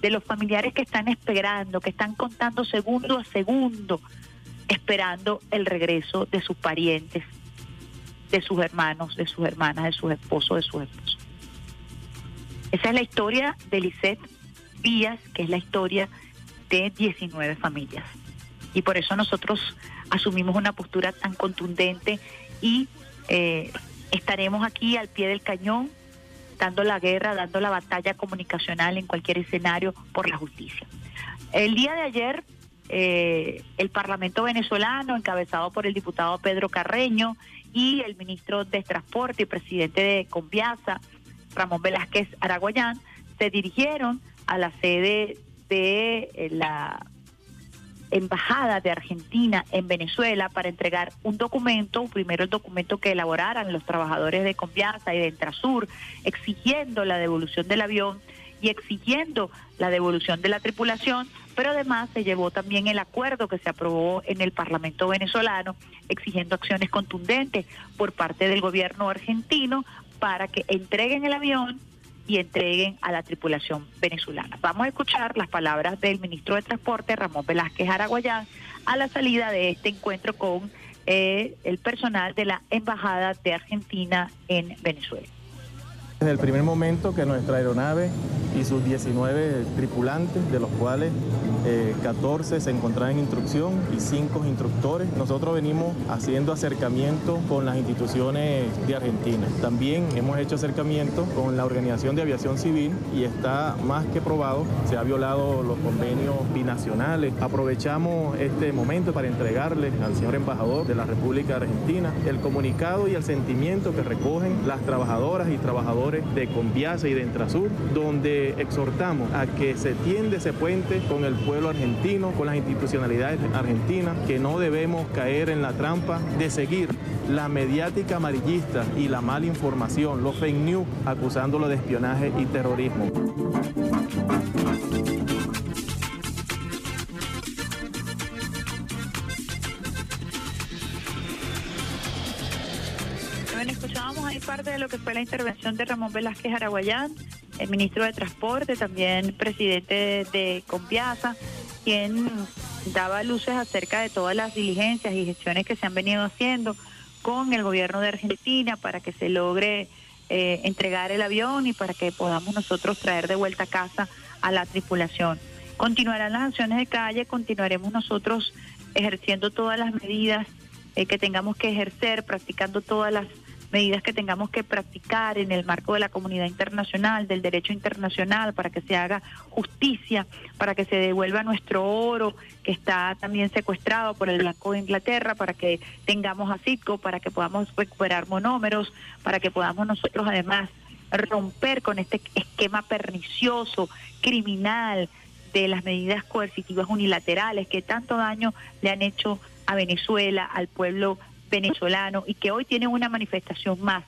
de los familiares que están esperando, que están contando segundo a segundo, esperando el regreso de sus parientes, de sus hermanos, de sus hermanas, de sus esposos, de sus esposos. Esa es la historia de Lisette Díaz, que es la historia de 19 familias. Y por eso nosotros asumimos una postura tan contundente y eh, estaremos aquí al pie del cañón, dando la guerra, dando la batalla comunicacional en cualquier escenario por la justicia. El día de ayer, eh, el Parlamento venezolano, encabezado por el diputado Pedro Carreño y el ministro de Transporte y presidente de Conviasa, Ramón Velázquez Araguayán, se dirigieron a la sede de eh, la Embajada de Argentina en Venezuela para entregar un documento, primero el documento que elaboraran los trabajadores de Conviasa y de Entrasur, exigiendo la devolución del avión y exigiendo la devolución de la tripulación, pero además se llevó también el acuerdo que se aprobó en el Parlamento venezolano, exigiendo acciones contundentes por parte del gobierno argentino para que entreguen el avión y entreguen a la tripulación venezolana. Vamos a escuchar las palabras del ministro de Transporte, Ramón Velázquez Araguayán, a la salida de este encuentro con eh, el personal de la Embajada de Argentina en Venezuela. Desde el primer momento que nuestra aeronave y sus 19 tripulantes, de los cuales eh, 14 se encontraban en instrucción y 5 instructores, nosotros venimos haciendo acercamiento con las instituciones de Argentina. También hemos hecho acercamiento con la Organización de Aviación Civil y está más que probado, se ha violado los convenios binacionales. Aprovechamos este momento para entregarle al señor embajador de la República Argentina el comunicado y el sentimiento que recogen las trabajadoras y trabajadores de Conviasa y de Entrasur, donde exhortamos a que se tiende ese puente con el pueblo argentino, con las institucionalidades argentinas, que no debemos caer en la trampa de seguir la mediática amarillista y la mala información, los fake news, acusándolo de espionaje y terrorismo. Escuchábamos ahí parte de lo que fue la intervención de Ramón Velázquez Araguayán, el ministro de Transporte, también presidente de Conviasa, quien daba luces acerca de todas las diligencias y gestiones que se han venido haciendo con el gobierno de Argentina para que se logre eh, entregar el avión y para que podamos nosotros traer de vuelta a casa a la tripulación. Continuarán las acciones de calle, continuaremos nosotros ejerciendo todas las medidas eh, que tengamos que ejercer, practicando todas las medidas que tengamos que practicar en el marco de la comunidad internacional, del derecho internacional, para que se haga justicia, para que se devuelva nuestro oro que está también secuestrado por el Banco de Inglaterra, para que tengamos a Citco, para que podamos recuperar monómeros, para que podamos nosotros además romper con este esquema pernicioso, criminal, de las medidas coercitivas unilaterales que tanto daño le han hecho a Venezuela, al pueblo venezolano y que hoy tienen una manifestación más,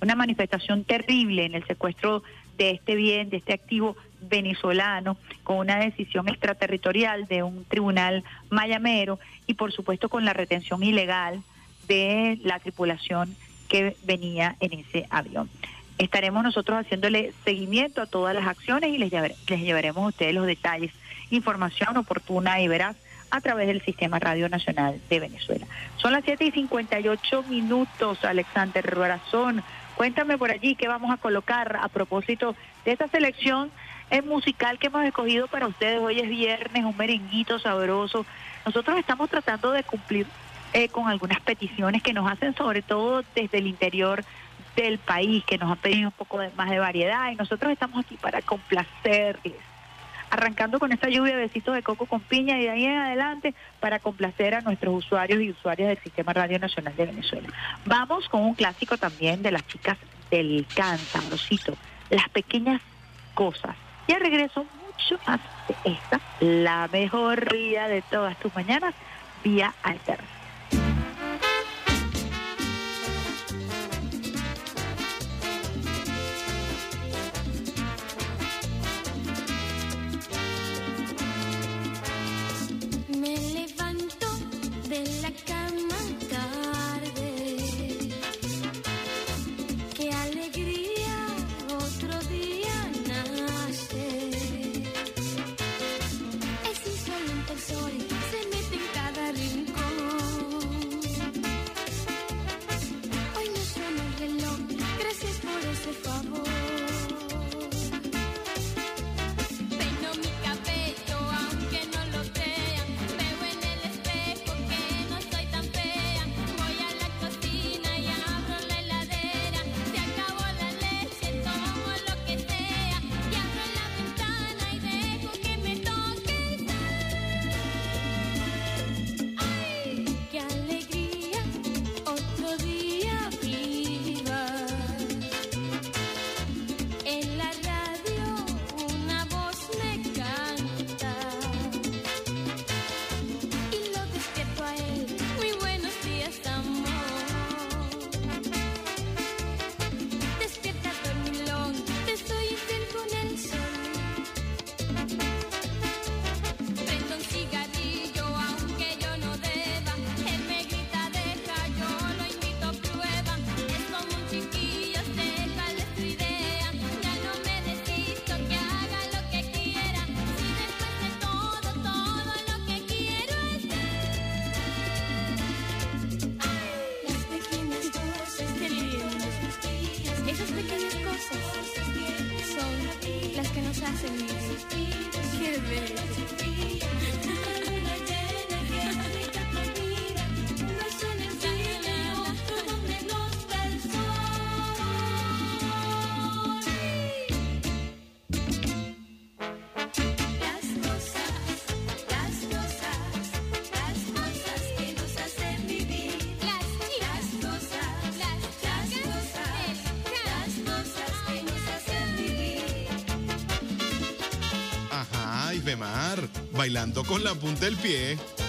una manifestación terrible en el secuestro de este bien, de este activo venezolano, con una decisión extraterritorial de un tribunal mayamero y por supuesto con la retención ilegal de la tripulación que venía en ese avión. Estaremos nosotros haciéndole seguimiento a todas las acciones y les, llevar- les llevaremos a ustedes los detalles, información oportuna y veraz a través del Sistema Radio Nacional de Venezuela. Son las 7 y 58 minutos, Alexander Razón. Cuéntame por allí qué vamos a colocar a propósito de esta selección eh, musical que hemos escogido para ustedes. Hoy es viernes, un merenguito sabroso. Nosotros estamos tratando de cumplir eh, con algunas peticiones que nos hacen, sobre todo desde el interior del país, que nos han pedido un poco más de variedad y nosotros estamos aquí para complacerles arrancando con esta lluvia de besitos de coco con piña y de ahí en adelante para complacer a nuestros usuarios y usuarias del Sistema Radio Nacional de Venezuela. Vamos con un clásico también de las chicas del can, sabrosito, las pequeñas cosas. Y al regreso mucho más de esta, la mejor día de todas tus mañanas, vía alterna. De bailando con la punta del pie.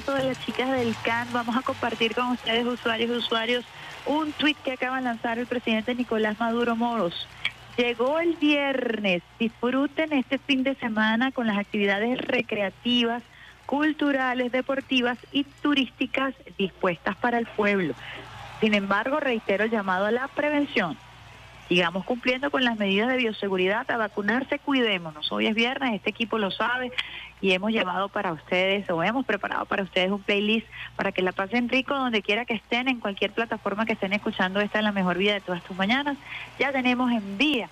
Temazo de las chicas del CAN, vamos a compartir con ustedes, usuarios y usuarios, un tuit que acaba de lanzar el presidente Nicolás Maduro Moros. Llegó el viernes, disfruten este fin de semana con las actividades recreativas, culturales, deportivas y turísticas dispuestas para el pueblo. Sin embargo, reitero el llamado a la prevención. Sigamos cumpliendo con las medidas de bioseguridad, a vacunarse, cuidémonos. Hoy es viernes, este equipo lo sabe y hemos llevado para ustedes o hemos preparado para ustedes un playlist para que la pasen rico donde quiera que estén, en cualquier plataforma que estén escuchando esta es la mejor vida de todas tus mañanas. Ya tenemos en vía,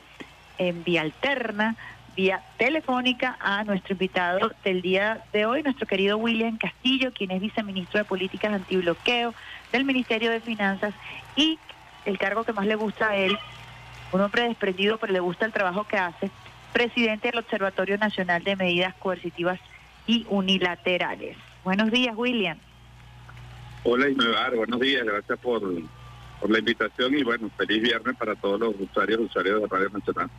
en vía alterna, vía telefónica a nuestro invitado del día de hoy, nuestro querido William Castillo, quien es viceministro de Políticas Antibloqueo del Ministerio de Finanzas y el cargo que más le gusta a él, un hombre desprendido, pero le gusta el trabajo que hace, presidente del Observatorio Nacional de Medidas Coercitivas y Unilaterales. Buenos días, William. Hola Ismael, buenos días, gracias por, por la invitación y bueno, feliz viernes para todos los usuarios y usuarios de Radio Nacional.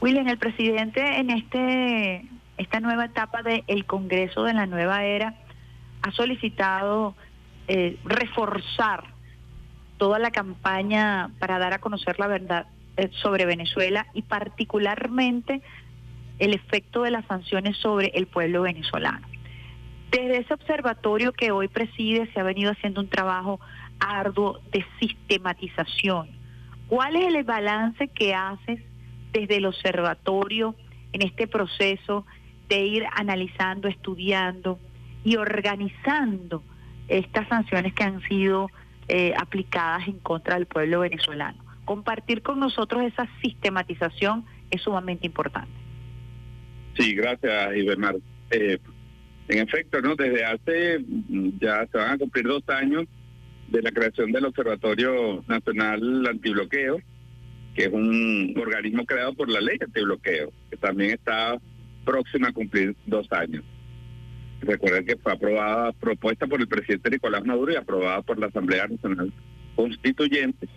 William, el presidente en este esta nueva etapa del Congreso de la nueva era ha solicitado eh, reforzar toda la campaña para dar a conocer la verdad eh, sobre Venezuela y particularmente el efecto de las sanciones sobre el pueblo venezolano. Desde ese observatorio que hoy preside se ha venido haciendo un trabajo arduo de sistematización. ¿Cuál es el balance que haces desde el observatorio en este proceso de ir analizando, estudiando y organizando estas sanciones que han sido eh, aplicadas en contra del pueblo venezolano? Compartir con nosotros esa sistematización es sumamente importante. Sí, gracias Ibermar. Eh, en efecto, no desde hace mm, ya se van a cumplir dos años de la creación del Observatorio Nacional Antibloqueo, que es un organismo creado por la ley antibloqueo, que también está próxima a cumplir dos años. Recuerden que fue aprobada, propuesta por el presidente Nicolás Maduro y aprobada por la Asamblea Nacional Constituyente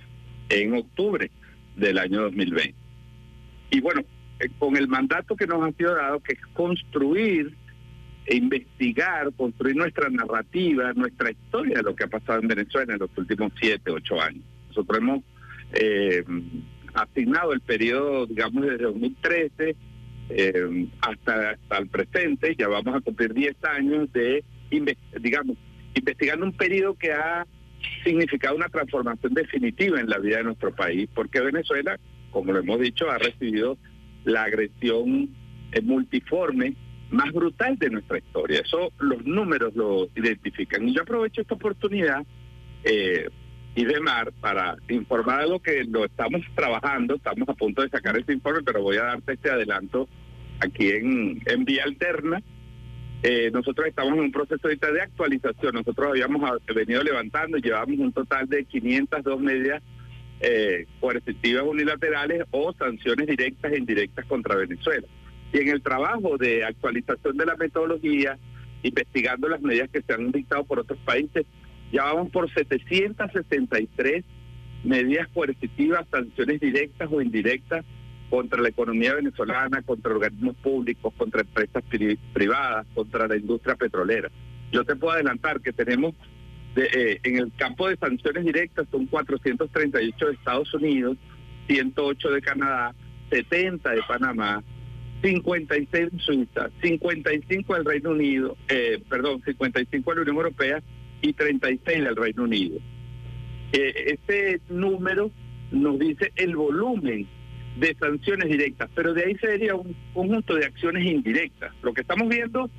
en octubre del año 2020. Y bueno, eh, con el mandato que nos ha sido dado, que es construir e investigar, construir nuestra narrativa, nuestra historia de lo que ha pasado en Venezuela en los últimos siete, ocho años. Nosotros hemos eh, asignado el periodo, digamos, desde 2013 eh, hasta, hasta el presente, ya vamos a cumplir 10 años de, digamos, investigando un periodo que ha significado una transformación definitiva en la vida de nuestro país, porque Venezuela, como lo hemos dicho, ha recibido la agresión eh, multiforme más brutal de nuestra historia. Eso los números lo identifican. Y yo aprovecho esta oportunidad eh, y de Mar para informar algo que lo estamos trabajando, estamos a punto de sacar ese informe, pero voy a darte este adelanto aquí en, en Vía Alterna. Eh, nosotros estamos en un proceso ahorita de actualización. Nosotros habíamos venido levantando llevamos un total de 502 medidas eh, coercitivas unilaterales o sanciones directas e indirectas contra Venezuela. Y en el trabajo de actualización de la metodología, investigando las medidas que se han dictado por otros países, ya vamos por 763 medidas coercitivas, sanciones directas o indirectas contra la economía venezolana, contra organismos públicos, contra empresas pri- privadas, contra la industria petrolera. Yo te puedo adelantar que tenemos de, eh, en el campo de sanciones directas son 438 de Estados Unidos, 108 de Canadá, 70 de Panamá, 56 en Suiza, 55 del Reino Unido, eh, perdón, 55 de la Unión Europea y 36 del Reino Unido. Eh, este número nos dice el volumen de sanciones directas, pero de ahí se vería un conjunto de acciones indirectas. Lo que estamos viendo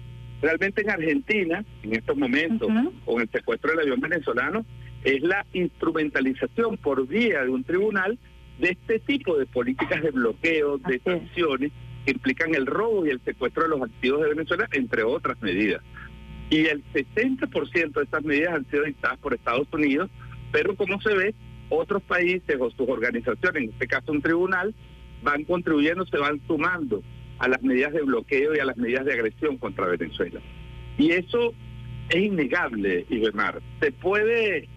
realmente en Argentina, en estos momentos, con el secuestro del avión venezolano, es la instrumentalización por vía de un tribunal de este tipo de políticas de bloqueo, de sanciones que implican el robo y el secuestro de los activos de Venezuela, entre otras medidas. Y el 60% de estas medidas han sido dictadas por Estados Unidos, pero como se ve, otros países o sus organizaciones, en este caso un tribunal, van contribuyendo, se van sumando a las medidas de bloqueo y a las medidas de agresión contra Venezuela. Y eso es innegable, Ibermar. Se puede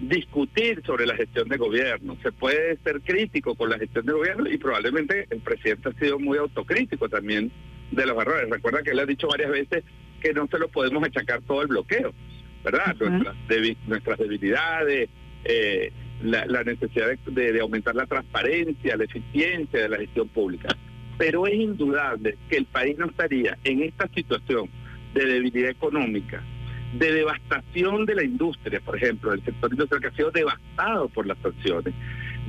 discutir sobre la gestión de gobierno, se puede ser crítico con la gestión de gobierno y probablemente el presidente ha sido muy autocrítico también de los errores. Recuerda que él ha dicho varias veces que no se lo podemos achacar todo el bloqueo, ¿verdad? nuestras, debi- nuestras debilidades, eh, la, la necesidad de, de- de aumentar la transparencia, la eficiencia de la gestión pública. Pero es indudable que el país no estaría en esta situación de debilidad económica, de devastación de la industria, por ejemplo, el sector industrial que ha sido devastado por las sanciones,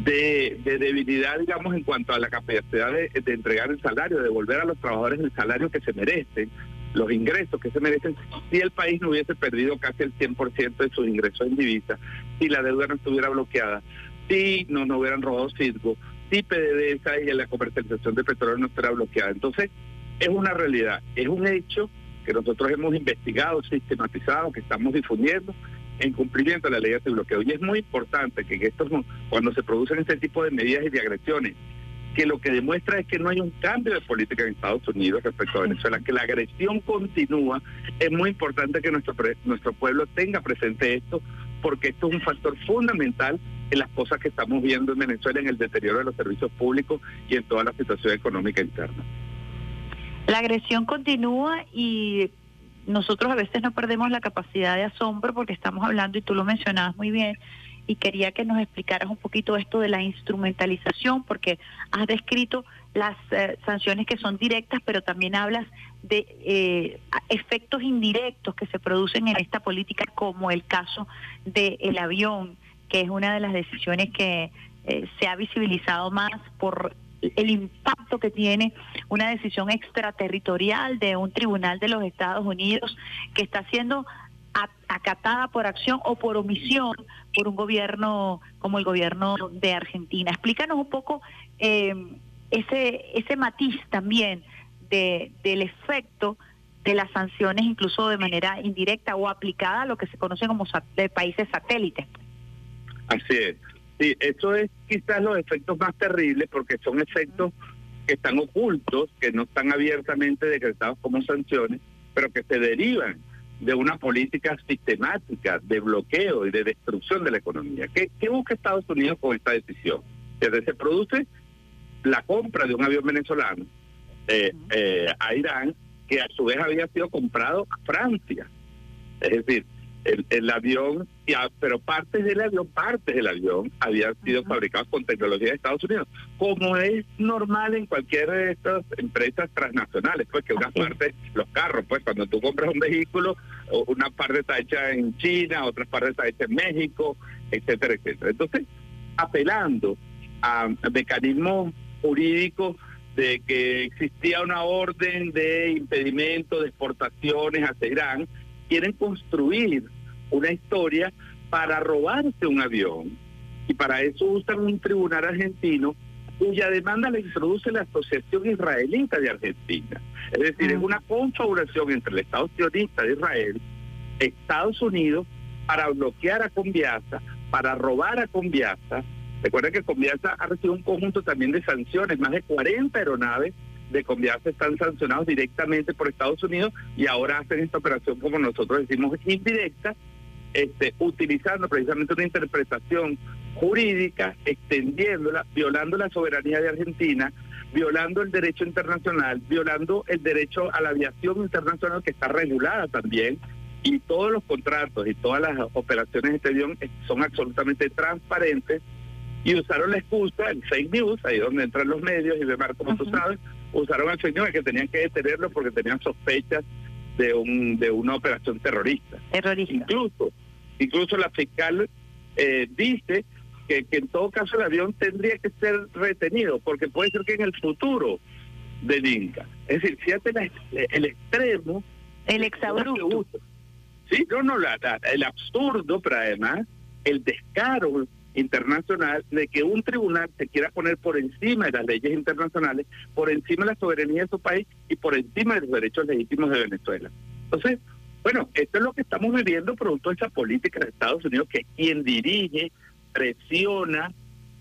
de, de debilidad, digamos, en cuanto a la capacidad de, de entregar el salario, de devolver a los trabajadores el salario que se merecen, los ingresos que se merecen, si el país no hubiese perdido casi el 100% de sus ingresos en divisa, si la deuda no estuviera bloqueada, si no nos hubieran robado circo, si PDVSA y la comercialización de petróleo no estuviera bloqueada. Entonces, es una realidad, es un hecho que nosotros hemos investigado, sistematizado, que estamos difundiendo en cumplimiento de la ley de bloqueo. Y es muy importante que estos, cuando se producen este tipo de medidas y de agresiones, que lo que demuestra es que no hay un cambio de política en Estados Unidos respecto a Venezuela, que la agresión continúa. Es muy importante que nuestro, pre- nuestro pueblo tenga presente esto, porque esto es un factor fundamental en las cosas que estamos viendo en Venezuela, en el deterioro de los servicios públicos y en toda la situación económica interna. La agresión continúa y nosotros a veces no perdemos la capacidad de asombro porque estamos hablando, y tú lo mencionabas muy bien, y quería que nos explicaras un poquito esto de la instrumentalización, porque has descrito las eh, sanciones que son directas, pero también hablas de eh, efectos indirectos que se producen en esta política, como el caso del avión, que es una de las decisiones que eh, se ha visibilizado más por el impacto que tiene una decisión extraterritorial de un tribunal de los Estados Unidos que está siendo acatada por acción o por omisión por un gobierno como el gobierno de Argentina. Explícanos un poco eh, ese ese matiz también de, del efecto de las sanciones incluso de manera indirecta o aplicada a lo que se conoce como países satélites. Así es. Sí, eso es quizás los efectos más terribles porque son efectos que están ocultos, que no están abiertamente decretados como sanciones, pero que se derivan de una política sistemática de bloqueo y de destrucción de la economía. ¿Qué, qué busca Estados Unidos con esta decisión? Desde se produce la compra de un avión venezolano eh, eh, a Irán, que a su vez había sido comprado a Francia. Es decir, el, el avión, y a- pero partes del avión, partes del avión habían sido fabricadas con tecnología de Estados Unidos, como es normal en cualquier de estas empresas transnacionales, pues que unas partes, los carros, pues cuando tú compras un vehículo, una parte está hecha en China, otra parte está hecha en México, etcétera, etcétera. Entonces, apelando a mecanismos jurídicos de que existía una orden de impedimento de exportaciones hacia Irán, quieren construir una historia para robarse un avión y para eso usan un tribunal argentino cuya demanda la introduce la Asociación Israelita de Argentina. Es decir, es una confabulación entre el Estado sionista de Israel, Estados Unidos, para bloquear a Conviasa, para robar a Conviasa. Recuerda que Conviasa ha recibido un conjunto también de sanciones, más de 40 aeronaves de Conviasa están sancionados directamente por Estados Unidos y ahora hacen esta operación, como nosotros decimos, indirecta, este, utilizando precisamente una interpretación jurídica, extendiéndola, violando la soberanía de Argentina, violando el derecho internacional, violando el derecho a la aviación internacional que está regulada también, y todos los contratos y todas las operaciones de este avión son absolutamente transparentes, y usaron la excusa, el fake news, ahí donde entran los medios, y Bemar, como tú sabes, usaron el fake news que tenían que detenerlo porque tenían sospechas de un de una operación terrorista. Incluso, incluso la fiscal eh, dice que, que en todo caso el avión tendría que ser retenido, porque puede ser que en el futuro del Inca. Es decir, fíjate la- el extremo. El exabrupto. Sí, no, no, la- la- el absurdo, pero además el descaro internacional de que un tribunal se quiera poner por encima de las leyes internacionales, por encima de la soberanía de su país y por encima de los derechos legítimos de Venezuela. Entonces, bueno, esto es lo que estamos viviendo producto de esa política de Estados Unidos, que quien dirige, presiona,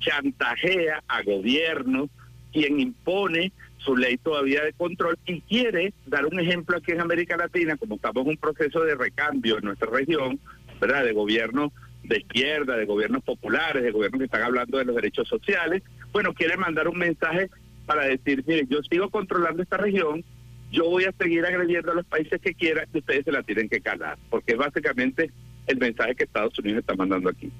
chantajea a gobiernos, quien impone su ley todavía de control y quiere dar un ejemplo aquí en América Latina, como estamos en un proceso de recambio en nuestra región, ¿verdad? De gobiernos de izquierda, de gobiernos populares, de gobiernos que están hablando de los derechos sociales. Bueno, quiere mandar un mensaje para decir, mire, yo sigo controlando esta región, yo voy a seguir agrediendo a los países que quieran y ustedes se la tienen que calar, porque es básicamente el mensaje que Estados Unidos está mandando aquí.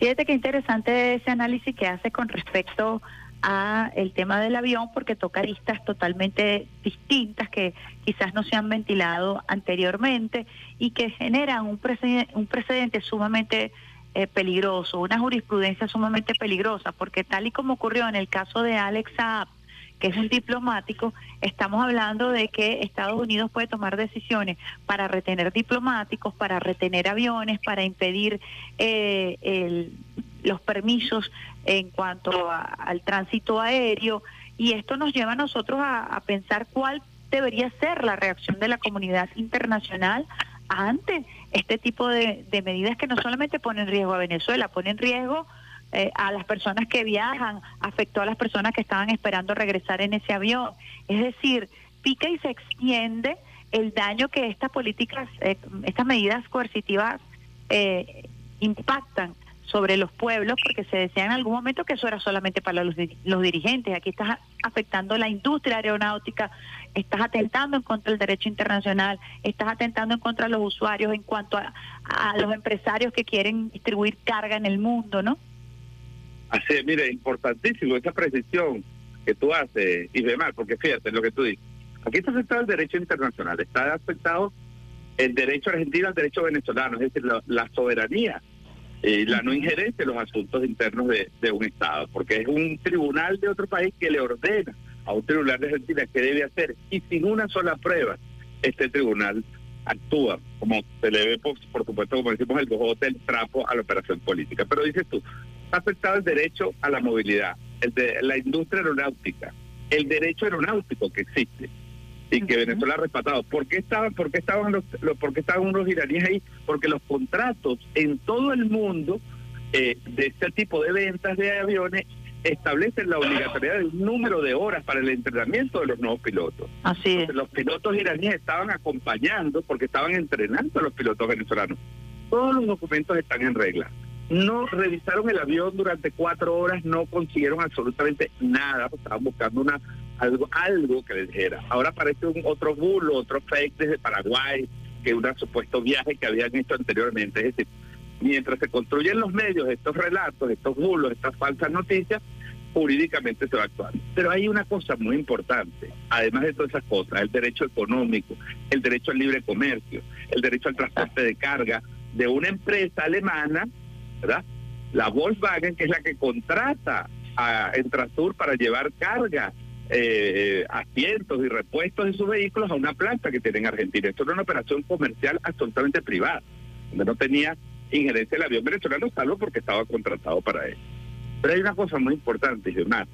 Fíjate qué interesante ese análisis que hace con respecto a el tema del avión porque toca aristas totalmente distintas que quizás no se han ventilado anteriormente y que generan un precedente, un precedente sumamente eh, peligroso, una jurisprudencia sumamente peligrosa, porque tal y como ocurrió en el caso de Alex Saab, que es un diplomático, estamos hablando de que Estados Unidos puede tomar decisiones para retener diplomáticos, para retener aviones, para impedir eh, los permisos en cuanto a- al tránsito aéreo. Y esto nos lleva a nosotros a, pensar cuál debería ser la reacción de la comunidad internacional ante este tipo de, de medidas que no solamente ponen en riesgo a Venezuela, ponen en riesgo eh, a las personas que viajan, afectó a las personas que estaban esperando regresar en ese avión. Es decir, pica y se extiende el daño que estas políticas, eh, estas medidas coercitivas eh, impactan sobre los pueblos, porque se decía en algún momento que eso era solamente para los, los dirigentes. Aquí estás afectando la industria aeronáutica, estás atentando en contra del derecho internacional, estás atentando en contra de los usuarios en cuanto a, a los empresarios que quieren distribuir carga en el mundo, ¿no? Así, mire, importantísimo esa precisión que tú haces, y demás, porque fíjate lo que tú dices. Aquí está afectado el derecho internacional, está afectado el derecho argentino al derecho venezolano, es decir, la, soberanía y la no injerencia en los asuntos internos de, de un Estado, porque es un tribunal de otro país que le ordena a un tribunal de Argentina qué debe hacer, y sin una sola prueba, este tribunal actúa, como se le ve, por, por supuesto, como decimos, el bojote, el trapo a la operación política. Pero dices tú, ha afectado el derecho a la movilidad, el de la industria aeronáutica, el derecho aeronáutico que existe y que Venezuela ha respetado. ¿Por qué estaban, por qué estaban los, los- por qué estaban unos iraníes ahí? Porque los contratos en todo el mundo eh, de este tipo de ventas de aviones establecen la obligatoriedad de un número de horas para el entrenamiento de los nuevos pilotos. Así es. Los pilotos iraníes estaban acompañando porque estaban entrenando a los pilotos venezolanos. Todos los documentos están en regla. No revisaron el avión durante cuatro horas, no consiguieron absolutamente nada, estaban buscando una algo algo que les dijera. Ahora aparece un otro bulo, otro fake desde Paraguay, que un supuesto viaje que habían hecho anteriormente. Es decir, mientras se construyen los medios estos relatos, estos bulos, estas falsas noticias, jurídicamente se va actuando. Pero hay una cosa muy importante, además de todas esas cosas, el derecho económico, el derecho al libre comercio, el derecho al transporte de carga de una empresa alemana, ¿verdad? La Volkswagen, que es la que contrata a Entrasur para llevar carga, eh, asientos y repuestos de sus vehículos a una planta que tiene en Argentina. Esto era una operación comercial absolutamente privada, donde no tenía injerencia el avión venezolano, salvo porque estaba contratado para eso. Pero hay una cosa muy importante, Gemar.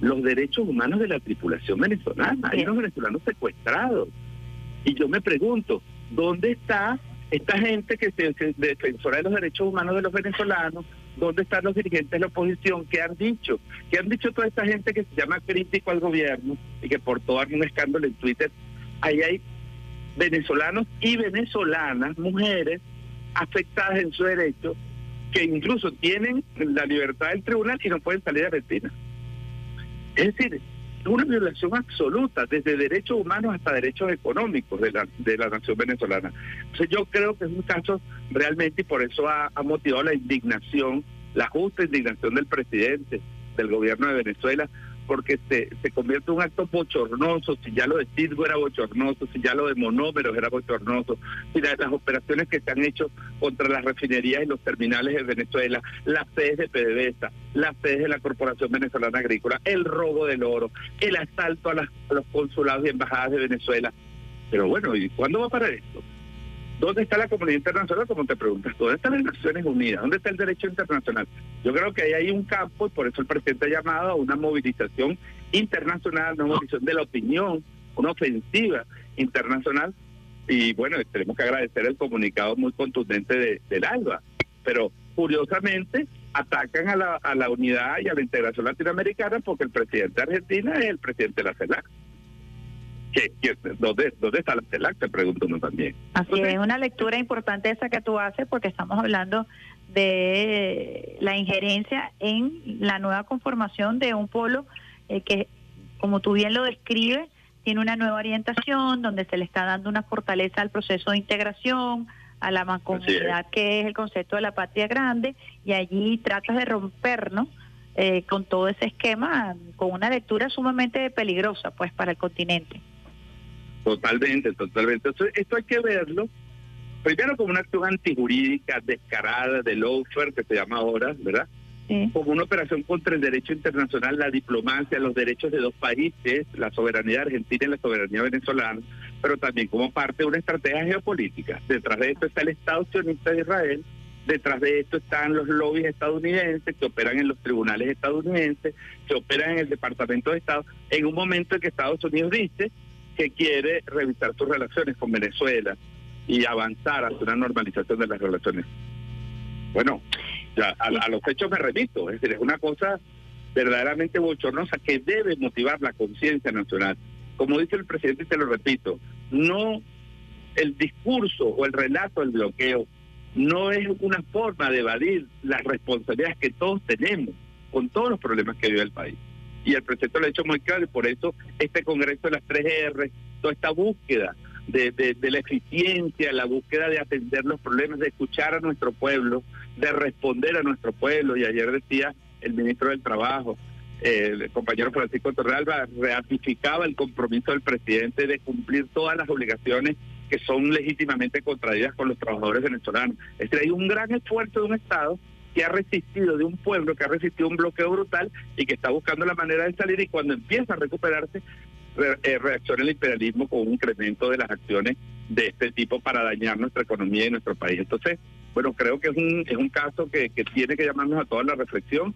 Los derechos humanos de la tripulación venezolana. Hay unos venezolanos secuestrados. Y yo me pregunto, ¿dónde está esta gente que se, se defensora de los derechos humanos de los venezolanos? ¿Dónde están los dirigentes de la oposición? ¿Qué han dicho? ¿Qué han dicho toda esta gente que se llama crítico al gobierno y que por todo un escándalo en Twitter? Ahí hay venezolanos y venezolanas, mujeres, afectadas en su derecho, que incluso tienen la libertad del tribunal y no pueden salir de Argentina. Es decir, una violación absoluta, desde derechos humanos hasta derechos económicos de la, de la nación venezolana. Entonces yo creo que es un caso realmente, y por eso ha motivado la indignación, la justa indignación del presidente, del gobierno de Venezuela, porque se, se convierte en un acto bochornoso, si ya lo de Cisgo era bochornoso, si ya lo de monómeros era bochornoso, si la- las operaciones que se han hecho contra las refinerías y los terminales de Venezuela, las sedes de PDVSA, las sedes de la Corporación Venezolana Agrícola, el robo del oro, el asalto a, las- a los consulados y embajadas de Venezuela. Pero bueno, ¿y cuándo va a parar esto? ¿Dónde está la comunidad internacional? Como te preguntas, ¿dónde están las Naciones Unidas? ¿Dónde está el derecho internacional? Yo creo que ahí hay un campo y por eso el presidente ha llamado a una movilización internacional, una movilización de la opinión, una ofensiva internacional. Y bueno, tenemos que agradecer el comunicado muy contundente de, del ALBA. Pero curiosamente, atacan a la, a la unidad y a la integración latinoamericana porque el presidente de Argentina es el presidente de la CELAC. ¿Qué, qué- dónde, ¿Dónde está la CELAC? Te pregunto uno también. Así es, una lectura importante esa que tú haces porque estamos hablando de la injerencia en la nueva conformación de un polo eh, que, como tú bien lo describes, tiene una nueva orientación donde se le está dando una fortaleza al proceso de integración, a la mancomunidad que es el concepto de la patria grande y allí tratas de romper, ¿no? Eh, con todo ese esquema, con una lectura sumamente peligrosa, pues, para el continente. Totalmente, totalmente. Entonces, esto hay que verlo primero como una acción antijurídica descarada de lawfare, que se llama ahora, ¿verdad? Como una operación contra el derecho internacional, la diplomacia, los derechos de dos países, la soberanía argentina y la soberanía venezolana, pero también como parte de una estrategia geopolítica. Detrás de esto está el Estado sionista de Israel, detrás de esto están los lobbies estadounidenses que operan en los tribunales estadounidenses, que operan en el Departamento de Estado, en un momento en que Estados Unidos dice que quiere revisar sus relaciones con Venezuela y avanzar hacia una normalización de las relaciones. Bueno, ya a, los hechos me remito, es decir, es una cosa verdaderamente bochornosa que debe motivar la conciencia nacional. Como dice el presidente, y te lo repito, no el discurso o el relato del bloqueo no es una forma de evadir las responsabilidades que todos tenemos con todos los problemas que vive el país. Y el presidente lo ha hecho muy claro y por eso este Congreso de las 3R, toda esta búsqueda de, de- de la eficiencia, la búsqueda de atender los problemas, de escuchar a nuestro pueblo, de responder a nuestro pueblo. Y ayer decía el ministro del Trabajo, el compañero Francisco Torrealba, ratificaba el compromiso del presidente de cumplir todas las obligaciones que son legítimamente contraídas con los trabajadores venezolanos. Es decir, hay un gran esfuerzo de un Estado que ha resistido, de un pueblo que ha resistido un bloqueo brutal y que está buscando la manera de salir y cuando empieza a recuperarse, re- eh, reacciona el imperialismo con un incremento de las acciones de este tipo para dañar nuestra economía y nuestro país. Entonces, bueno, creo que es un, es un caso que, que tiene que llamarnos a toda la reflexión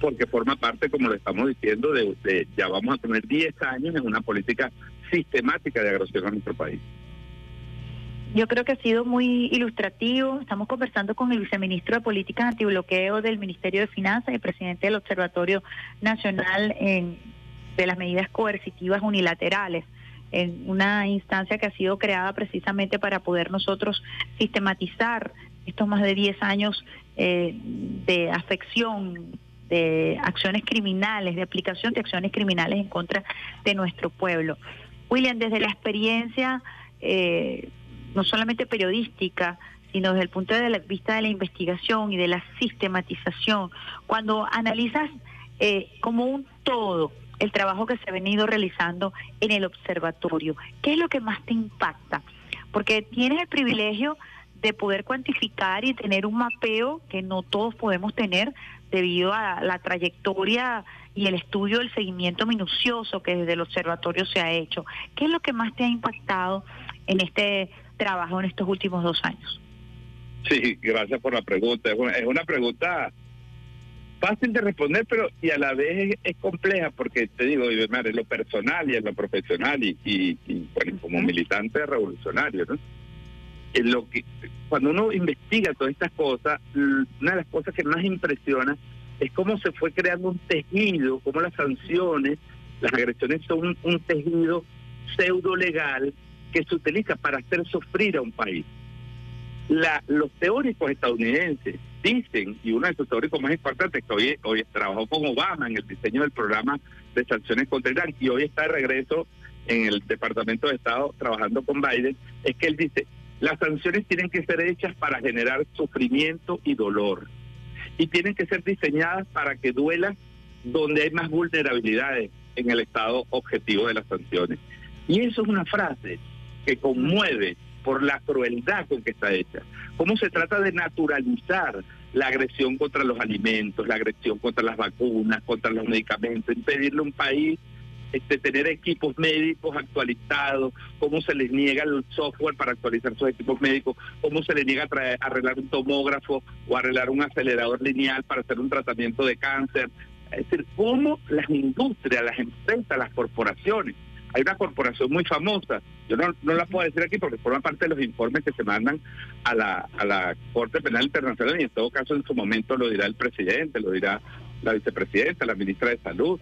porque forma parte, como lo estamos diciendo, de, de- ya vamos a tener 10 años en una política sistemática de agresión a nuestro país. Yo creo que ha sido muy ilustrativo. Estamos conversando con el viceministro de Políticas Antibloqueo del Ministerio de Finanzas y presidente del Observatorio Nacional en- de las Medidas Coercitivas Unilaterales, en una instancia que ha sido creada precisamente para poder nosotros sistematizar estos más de 10 años eh, de afección, de acciones criminales, de aplicación de acciones criminales en contra de nuestro pueblo. William, desde la experiencia eh, no solamente periodística, sino desde el punto de vista de la investigación y de la sistematización, cuando analizas eh, como un todo el trabajo que se ha venido realizando en el observatorio, ¿qué es lo que más te impacta? Porque tienes el privilegio de poder cuantificar y tener un mapeo que no todos podemos tener debido a la trayectoria y el estudio del seguimiento minucioso que desde el observatorio se ha hecho. ¿Qué es lo que más te ha impactado en este trabajo en estos últimos dos años? Sí, gracias por la pregunta. Es una, es una pregunta fácil de responder, pero y a la vez es, es compleja, porque te digo, en lo personal y en lo profesional, y, y, y, bueno, como militante revolucionario, ¿no? En lo que, cuando uno investiga todas estas cosas, l- una de las cosas que más impresiona es cómo se fue creando un tejido, cómo las sanciones, las agresiones son un, un tejido pseudo legal que se utiliza para hacer sufrir a un país la, los teóricos estadounidenses dicen, y uno de sus teóricos más importantes, que hoy, hoy trabajó con Obama en el diseño del programa de sanciones contra Irán y hoy está de regreso en el Departamento de Estado trabajando con Biden, es que él dice, las sanciones tienen que ser hechas para generar sufrimiento y dolor y tienen que ser diseñadas para que duela donde hay más vulnerabilidades en el estado objetivo de las sanciones. Y eso es una frase que conmueve por la crueldad con que está hecha. Cómo se trata de naturalizar la agresión contra los alimentos, la agresión contra las vacunas, contra los medicamentos, impedirle a un país este, tener equipos médicos actualizados, cómo se les niega el software para actualizar sus equipos médicos, cómo se les niega traer- arreglar un tomógrafo o arreglar un acelerador lineal para hacer un tratamiento de cáncer. Es decir, cómo las industrias, las empresas, las corporaciones, hay una corporación muy famosa, yo no, no la puedo decir aquí porque forma parte de los informes que se mandan a la, a la Corte Penal Internacional y en todo caso en su momento lo dirá el presidente, lo dirá la vicepresidenta, la ministra de Salud.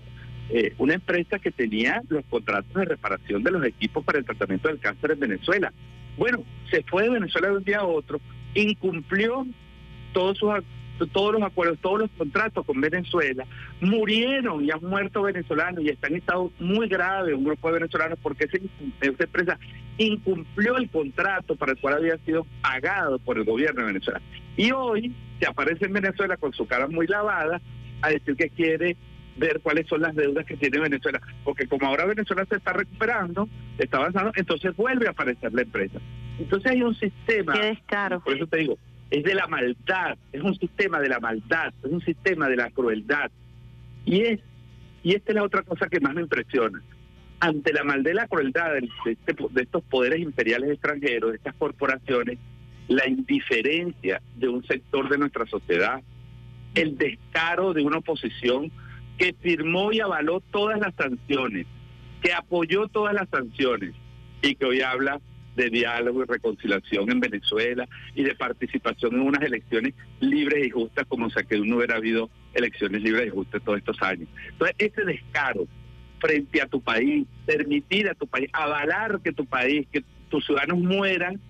Eh, una empresa que tenía los contratos de reparación de los equipos para el tratamiento del cáncer en Venezuela. Bueno, se fue de Venezuela de un día a otro, incumplió todos sus todos los acuerdos, todos los contratos con Venezuela, murieron y han muerto venezolanos y están en estado muy grave un grupo de venezolanos porque esa empresa incumplió el contrato para el cual había sido pagado por el gobierno de Venezuela. Y hoy se aparece en Venezuela con su cara muy lavada a decir que quiere ver cuáles son las deudas que tiene Venezuela, porque como ahora Venezuela se está recuperando, está avanzando, entonces vuelve a aparecer la empresa. Entonces hay un sistema, por eso te digo, es de la maldad, es un sistema de la maldad, es un sistema de la crueldad. Y es y esta es la otra cosa que más me impresiona. Ante la maldad y la crueldad este de estos poderes imperiales extranjeros, de estas corporaciones, la indiferencia de un sector de nuestra sociedad, el descaro de una oposición que firmó y avaló todas las sanciones, que apoyó todas las sanciones y que hoy habla de diálogo y reconciliación en Venezuela y de participación en unas elecciones libres y justas como si que no hubiera habido elecciones libres y justas todos estos años. Entonces, ese descaro frente a tu país, permitir a tu país, avalar que tu país, que tus ciudadanos mueran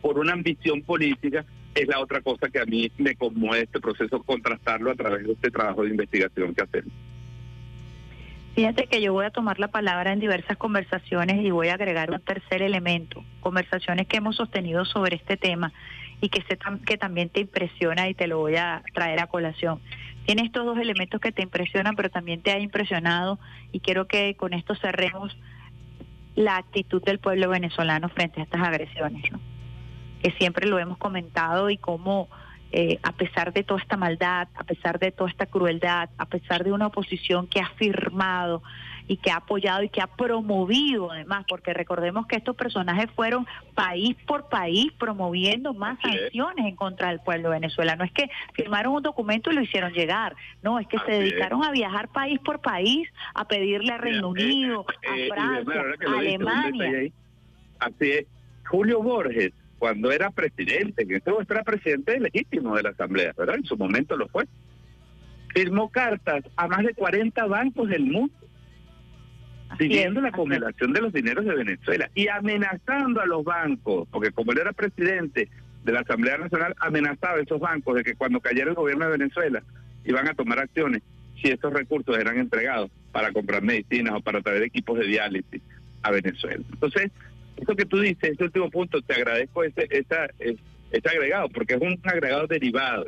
por una ambición política, es la otra cosa que a mí me conmueve este proceso, contrastarlo a través de este trabajo de investigación que hacemos. Fíjate que yo voy a tomar la palabra en diversas conversaciones y voy a agregar un tercer elemento, conversaciones que hemos sostenido sobre este tema y que tam- que también te impresiona y te lo voy a traer a colación. Tiene estos dos elementos que te impresionan, pero también te ha impresionado y quiero que con esto cerremos la actitud del pueblo venezolano frente a estas agresiones, ¿no? que siempre lo hemos comentado y cómo eh, a pesar de toda esta maldad, a pesar de toda esta crueldad, a pesar de una oposición que ha firmado y que ha apoyado y que ha promovido además, porque recordemos que estos personajes fueron país por país promoviendo más sanciones en contra del pueblo de Venezuela. No es que firmaron un documento y lo hicieron llegar, no, es que se es. dedicaron a viajar país por país, a pedirle a Reino Unido, Eh, y a Francia, ahora que a Alemania. Así es. Julio Borges, cuando era presidente, que este era presidente legítimo de la Asamblea, ¿verdad? En su momento lo fue. Firmó cartas a más de 40 bancos del mundo pidiendo la congelación de los dineros de Venezuela y amenazando a los bancos, porque como él era presidente de la Asamblea Nacional, amenazaba a esos bancos de que cuando cayera el gobierno de Venezuela iban a tomar acciones si esos recursos eran entregados para comprar medicinas o para traer equipos de diálisis a Venezuela. Entonces, eso que tú dices, ese último punto, te agradezco ese, esa, es- ese agregado, porque es un agregado derivado.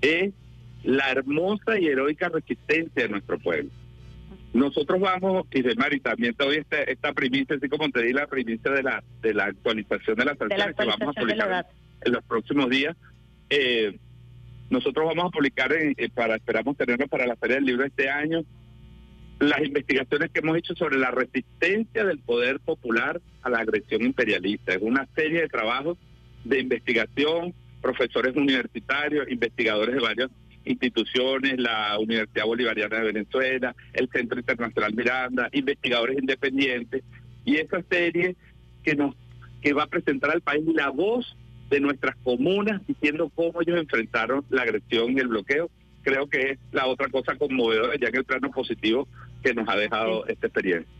Es la hermosa y heroica resistencia de nuestro pueblo. Nosotros vamos, y de Mari, también te doy esta, esta primicia, así como te di la primicia de la, de la actualización de las la sanciones que vamos a publicar en los próximos días. Eh, nosotros vamos a publicar, en- eh, para esperamos tenerlo para la Feria del Libro este año, las investigaciones que hemos hecho sobre la resistencia del poder popular a la agresión imperialista. Es una serie de trabajos de investigación, profesores universitarios, investigadores de varias instituciones, la Universidad Bolivariana de Venezuela, el Centro Internacional Miranda, investigadores independientes, y esa serie que nos que va a presentar al país la voz de nuestras comunas diciendo cómo ellos enfrentaron la agresión y el bloqueo, creo que es la otra cosa conmovedora ya en el plano positivo que nos ha dejado esta experiencia.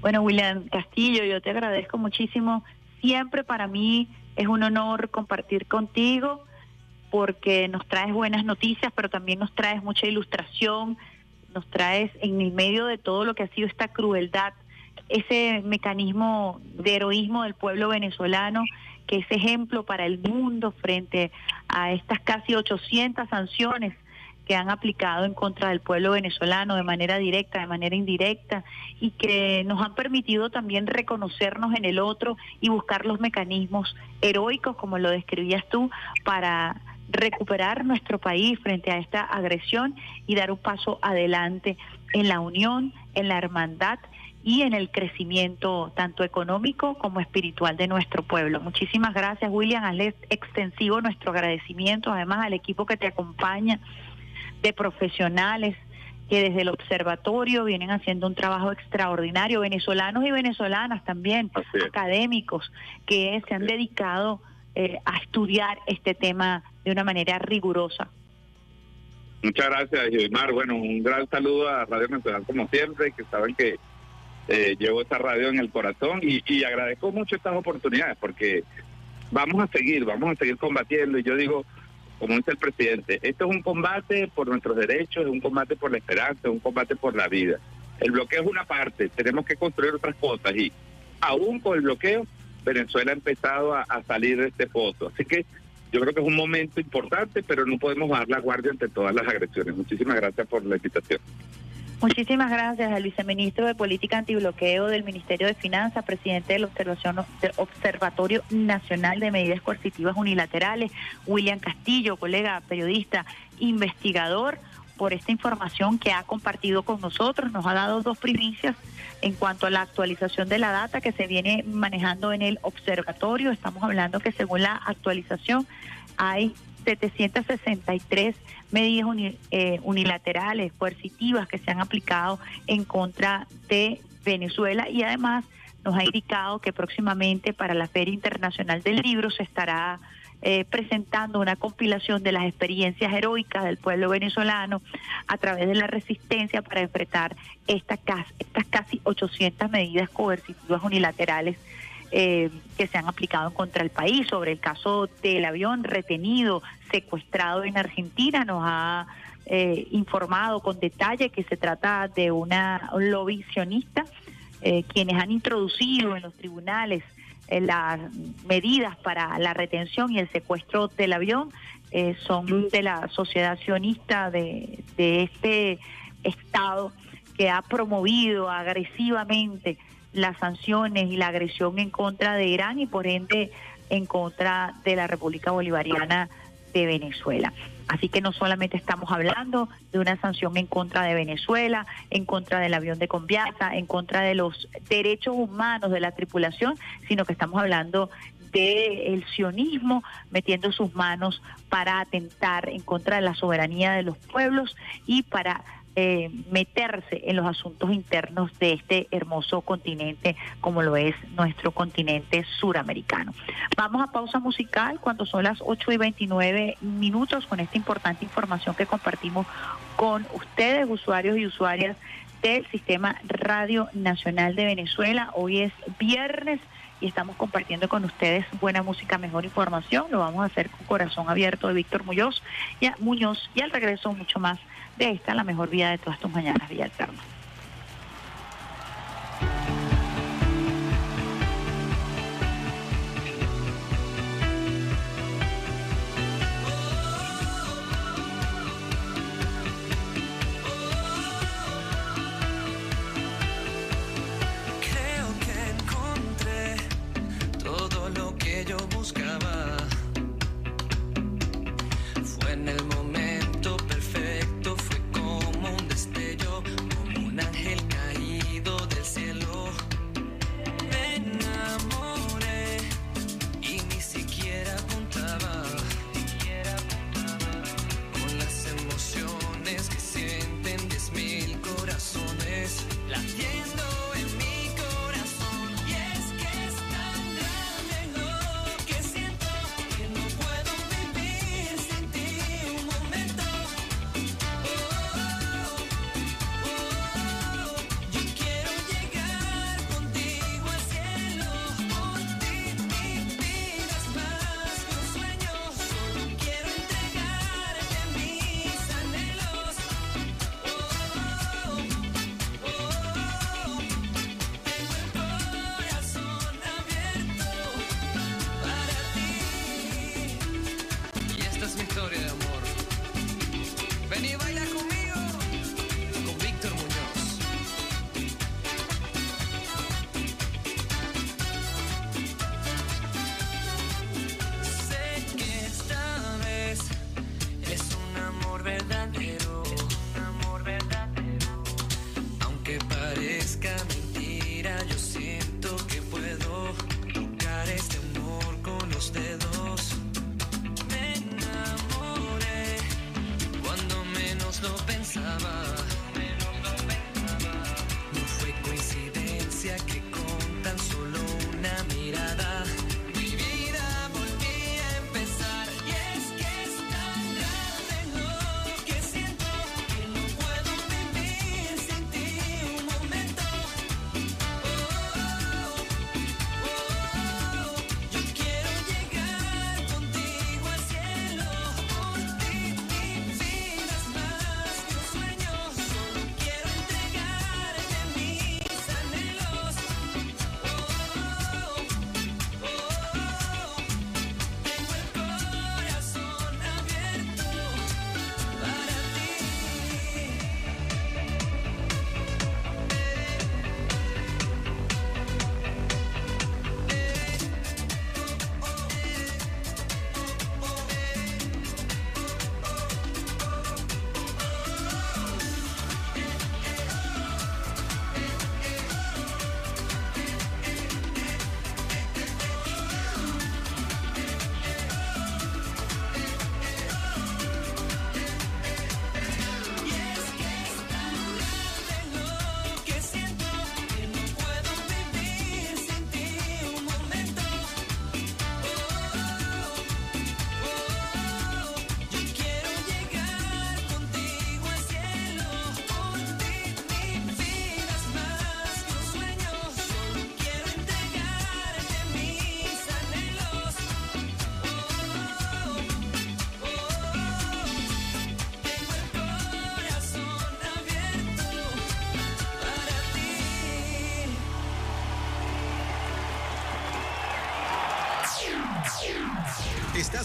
Bueno, William Castillo, yo te agradezco muchísimo. Siempre para mí es un honor compartir contigo porque nos traes buenas noticias, pero también nos traes mucha ilustración, nos traes en el medio de todo lo que ha sido esta crueldad, ese mecanismo de heroísmo del pueblo venezolano, que es ejemplo para el mundo frente a estas casi 800 sanciones que han aplicado en contra del pueblo venezolano de manera directa, de manera indirecta, y que nos han permitido también reconocernos en el otro y buscar los mecanismos heroicos, como lo describías tú, para recuperar nuestro país frente a esta agresión y dar un paso adelante en la unión, en la hermandad y en el crecimiento tanto económico como espiritual de nuestro pueblo. Muchísimas gracias, William. Hazle extensivo nuestro agradecimiento, además al equipo que te acompaña, de profesionales que desde el observatorio vienen haciendo un trabajo extraordinario, venezolanos y venezolanas también, académicos, que se han dedicado eh, a estudiar este tema de una manera rigurosa. Muchas gracias, Gilmar. Bueno, un gran saludo a Radio Nacional como siempre, que saben que eh, llevo esta radio en el corazón y, y agradezco mucho estas oportunidades porque vamos a seguir, vamos a seguir combatiendo y yo digo, como dice el presidente, esto es un combate por nuestros derechos, es un combate por la esperanza, es un combate por la vida. El bloqueo es una parte, tenemos que construir otras cosas y aún con el bloqueo, Venezuela ha empezado a, a salir de este foto. Así que yo creo que es un momento importante, pero no podemos bajar la guardia ante todas las agresiones. Muchísimas gracias por la invitación. Muchísimas gracias al viceministro de Política Antibloqueo del Ministerio de Finanzas, presidente del Observatorio Nacional de Medidas Coercitivas Unilaterales, William Castillo, colega periodista, investigador, por esta información que ha compartido con nosotros. Nos ha dado dos primicias en cuanto a la actualización de la data que se viene manejando en el observatorio. Estamos hablando que según la actualización hay 763 medidas uni- eh, unilaterales, coercitivas que se han aplicado en contra de Venezuela. Y además nos ha indicado que próximamente para la Feria Internacional del Libro se estará eh, presentando una compilación de las experiencias heroicas del pueblo venezolano a través de la resistencia para enfrentar esta cas- estas casi 800 medidas coercitivas unilaterales eh, que se han aplicado contra del país. Sobre el caso del avión retenido, secuestrado en Argentina, nos ha eh, informado con detalle que se trata de una un lobby sionista, eh, quienes han introducido en los tribunales eh, las medidas para la retención y el secuestro del avión son de la sociedad sionista de este Estado que ha promovido agresivamente las sanciones y la agresión en contra de Irán y por ende en contra de la República Bolivariana de Venezuela. Así que no solamente estamos hablando de una sanción en contra de Venezuela, en contra del avión de Conviasa, en contra de los derechos humanos de la tripulación, sino que estamos hablando del sionismo metiendo sus manos para atentar en contra de la soberanía de los pueblos y para eh, meterse en los asuntos internos de este hermoso continente como lo es nuestro continente suramericano. Vamos a pausa musical cuando son las 8 y 29 minutos con esta importante información que compartimos con ustedes, usuarios y usuarias del Sistema Radio Nacional de Venezuela. Hoy es viernes y estamos compartiendo con ustedes buena música, mejor información. Lo vamos a hacer con corazón abierto de Víctor Muñoz y, a- Muñoz, y al regreso mucho más de esta, la mejor vida de todas tus mañanas, Alterna. Creo que encontré todo lo que yo buscaba.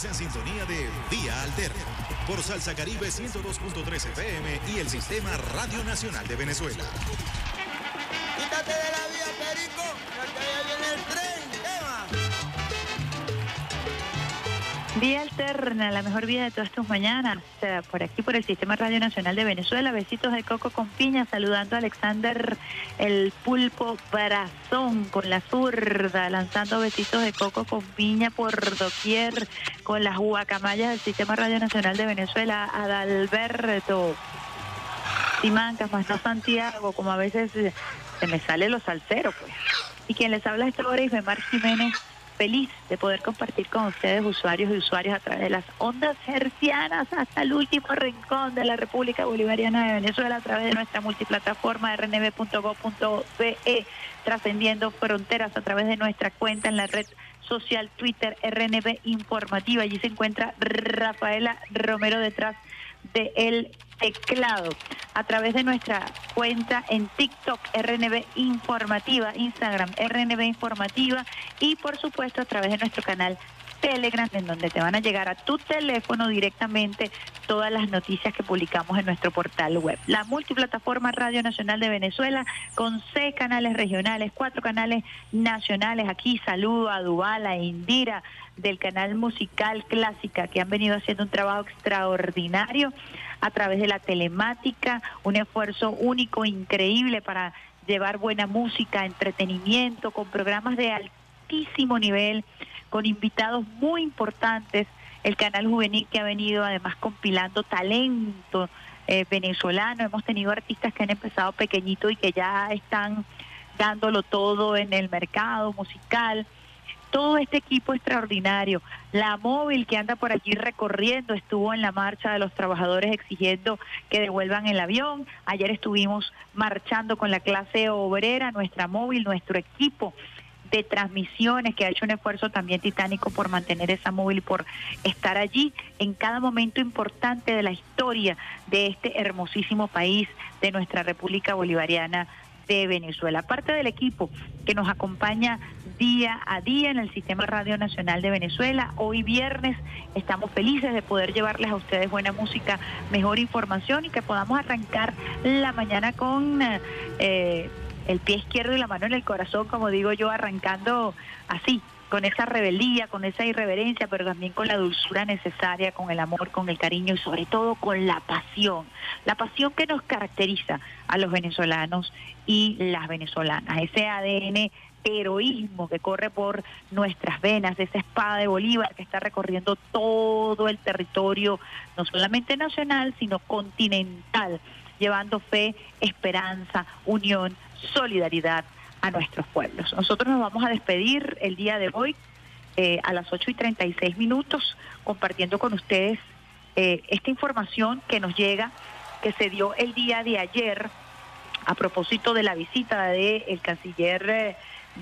Estás en sintonía de Vía Alterna por Salsa Caribe 102.3 FM y el Sistema Radio Nacional de Venezuela. Quítate de la vía, Perico, que allá viene el tren. ¿Qué va? Vía Alterna, la mejor vida de todas tus mañanas. Por aquí, por el Sistema Radio Nacional de Venezuela. Besitos de coco con piña, saludando a Alexander el pulpo Brazón con la zurda, lanzando besitos de coco con piña por doquier, con las guacamayas del Sistema Radio Nacional de Venezuela. Adalberto Simancas, más no Santiago, como a veces se me sale los salseros, pues. Y quien les habla esta hora es Jiménez feliz de poder compartir con ustedes, usuarios y usuarias, a través de las ondas hercianas hasta el último rincón de la República Bolivariana de Venezuela, a través de nuestra multiplataforma rnb.gov.be, trascendiendo fronteras a través de nuestra cuenta en la red social Twitter RNB Informativa. Allí se encuentra Rafaela Romero detrás de el teclado a través de nuestra cuenta en TikTok RNB Informativa, Instagram RNB Informativa y por supuesto a través de nuestro canal Telegram en donde te van a llegar a tu teléfono directamente todas las noticias que publicamos en nuestro portal web. La multiplataforma Radio Nacional de Venezuela con seis canales regionales, cuatro canales nacionales. Aquí saludo a Dubala e Indira del canal musical Clásica que han venido haciendo un trabajo extraordinario a través de la telemática, un esfuerzo único, increíble para llevar buena música, entretenimiento, con programas de altísimo nivel, con invitados muy importantes, el canal juvenil que ha venido además compilando talento eh, venezolano, hemos tenido artistas que han empezado pequeñito y que ya están dándolo todo en el mercado musical todo este equipo extraordinario. La móvil que anda por allí recorriendo estuvo en la marcha de los trabajadores exigiendo que devuelvan el avión. Ayer estuvimos marchando con la clase obrera, nuestra móvil, nuestro equipo de transmisiones que ha hecho un esfuerzo también titánico por mantener esa móvil por estar allí en cada momento importante de la historia de este hermosísimo país, de nuestra República Bolivariana de Venezuela. Aparte del equipo que nos acompaña día a día en el Sistema Radio Nacional de Venezuela, hoy viernes estamos felices de poder llevarles a ustedes buena música, mejor información y que podamos arrancar la mañana con eh, el pie izquierdo y la mano en el corazón, como digo yo, arrancando así, con esa rebeldía, con esa irreverencia, pero también con la dulzura necesaria, con el amor, con el cariño y sobre todo con la pasión. La pasión que nos caracteriza a los venezolanos y las venezolanas. Ese ADN heroísmo que corre por nuestras venas, esa espada de Bolívar que está recorriendo todo el territorio, no solamente nacional, sino continental, llevando fe, esperanza, unión, solidaridad a nuestros pueblos. Nosotros nos vamos a despedir el día de hoy eh, a las 8 y 36 minutos compartiendo con ustedes eh, esta información que nos llega, que se dio el día de ayer a propósito de la visita del el canciller eh,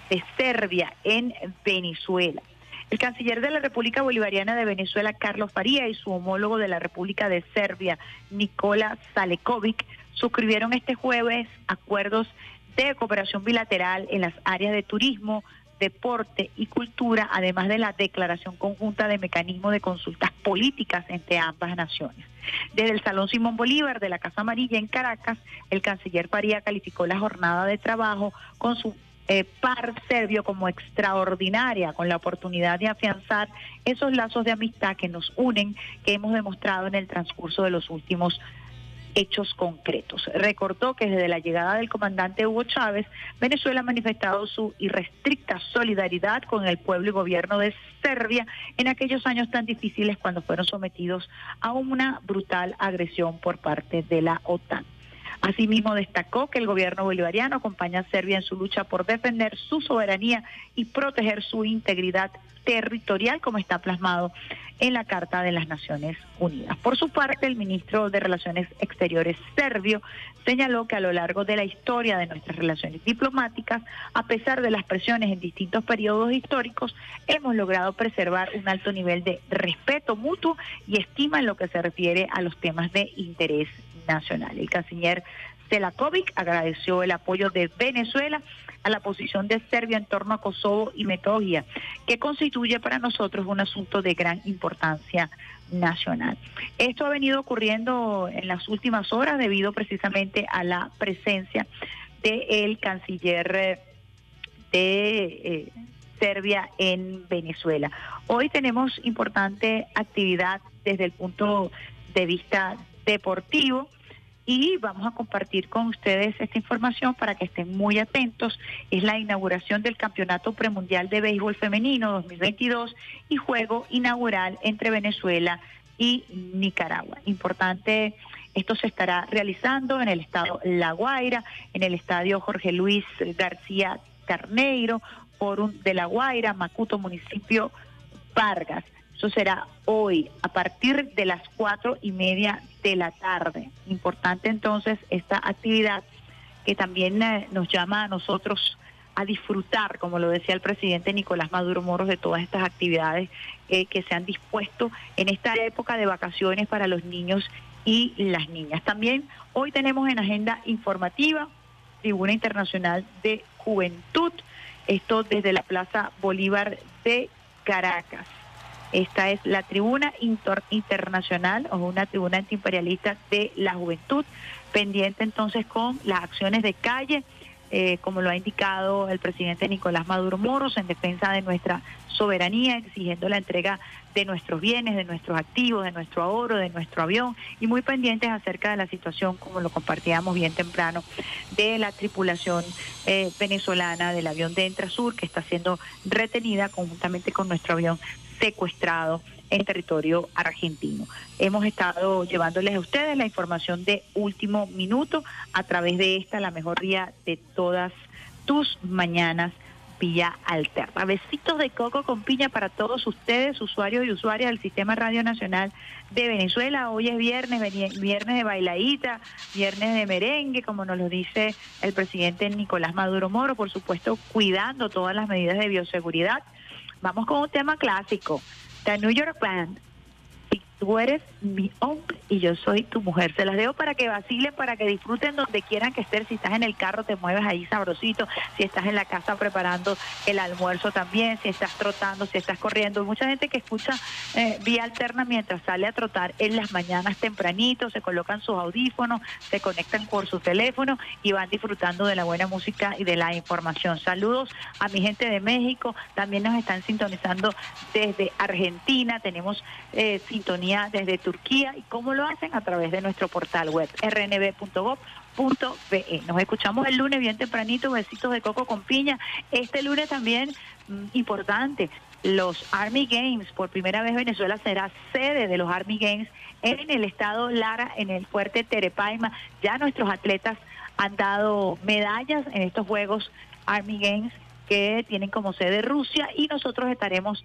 de Serbia en Venezuela. El canciller de la República Bolivariana de Venezuela, Carlos Faría, y su homólogo de la República de Serbia, Nikola Salekovic, suscribieron este jueves acuerdos de cooperación bilateral en las áreas de turismo, deporte y cultura, además de la declaración conjunta de mecanismos de consultas políticas entre ambas naciones. Desde el Salón Simón Bolívar de la Casa Amarilla en Caracas, el canciller Faría calificó la jornada de trabajo con su eh, par serbio como extraordinaria, con la oportunidad de afianzar esos lazos de amistad que nos unen, que hemos demostrado en el transcurso de los últimos hechos concretos. Recordó que desde la llegada del comandante Hugo Chávez, Venezuela ha manifestado su irrestricta solidaridad con el pueblo y gobierno de Serbia en aquellos años tan difíciles cuando fueron sometidos a una brutal agresión por parte de la OTAN. Asimismo, destacó que el gobierno bolivariano acompaña a Serbia en su lucha por defender su soberanía y proteger su integridad territorial, como está plasmado en la Carta de las Naciones Unidas. Por su parte, el ministro de Relaciones Exteriores serbio señaló que a lo largo de la historia de nuestras relaciones diplomáticas, a pesar de las presiones en distintos periodos históricos, hemos logrado preservar un alto nivel de respeto mutuo y estima en lo que se refiere a los temas de interés nacional. El canciller Selakovic agradeció el apoyo de Venezuela a la posición de Serbia en torno a Kosovo y Metogia, que constituye para nosotros un asunto de gran importancia nacional. Esto ha venido ocurriendo en las últimas horas debido precisamente a la presencia del canciller eh, de eh, Serbia en Venezuela. Hoy tenemos importante actividad desde el punto de vista deportivo y vamos a compartir con ustedes esta información para que estén muy atentos. Es la inauguración del Campeonato Premundial de Béisbol Femenino 2022 y juego inaugural entre Venezuela y Nicaragua. Importante, esto se estará realizando en el estado La Guaira, en el estadio Jorge Luis García Carneiro, Fórum de La Guaira, Macuto, municipio Vargas. Eso será hoy, a partir de las cuatro y media de la tarde. Importante entonces esta actividad que también eh, nos llama a nosotros a disfrutar, como lo decía el presidente Nicolás Maduro Moros, de todas estas actividades eh, que se han dispuesto en esta época de vacaciones para los niños y las niñas. También hoy tenemos en agenda informativa Tribuna Internacional de Juventud, esto desde la Plaza Bolívar de Caracas. Esta es la tribuna inter- internacional o una tribuna antiimperialista de la juventud, pendiente entonces con las acciones de calle, eh, como lo ha indicado el presidente Nicolás Maduro Moros, en defensa de nuestra soberanía, exigiendo la entrega de nuestros bienes, de nuestros activos, de nuestro ahorro, de nuestro avión, y muy pendientes acerca de la situación, como lo compartíamos bien temprano, de la tripulación eh, venezolana del avión de Entrasur, que está siendo retenida conjuntamente con nuestro avión secuestrado en territorio argentino. Hemos estado llevándoles a ustedes la información de último minuto a través de esta, la mejor día de todas tus mañanas. Villa Alterna. Besitos de coco con piña para todos ustedes, usuarios y usuarias del Sistema Radio Nacional de Venezuela. Hoy es viernes, viernes de bailadita, viernes de merengue, como nos lo dice el presidente Nicolás Maduro Moro, por supuesto, cuidando todas las medidas de bioseguridad. Vamos con un tema clásico, The New York Band. Tú eres mi hombre y yo soy tu mujer. Se las dejo para que vacilen, para que disfruten donde quieran que estén. Si estás en el carro, te mueves ahí sabrosito. Si estás en la casa preparando el almuerzo también. Si estás trotando, si estás corriendo. Mucha gente que escucha eh, vía alterna mientras sale a trotar en las mañanas tempranito. Se colocan sus audífonos, se conectan por su teléfono y van disfrutando de la buena música y de la información. Saludos a mi gente de México. También nos están sintonizando desde Argentina. Tenemos eh, sintonía desde Turquía. ¿Y cómo lo hacen? A través de nuestro portal web rnb.gov.be. Nos escuchamos el lunes bien tempranito. Besitos de coco con piña. Este lunes también mm, importante. Los Army Games, por primera vez Venezuela será sede de los Army Games en el estado Lara, en el fuerte Terepaima. Ya nuestros atletas han dado medallas en estos Juegos Army Games que tienen como sede Rusia y nosotros estaremos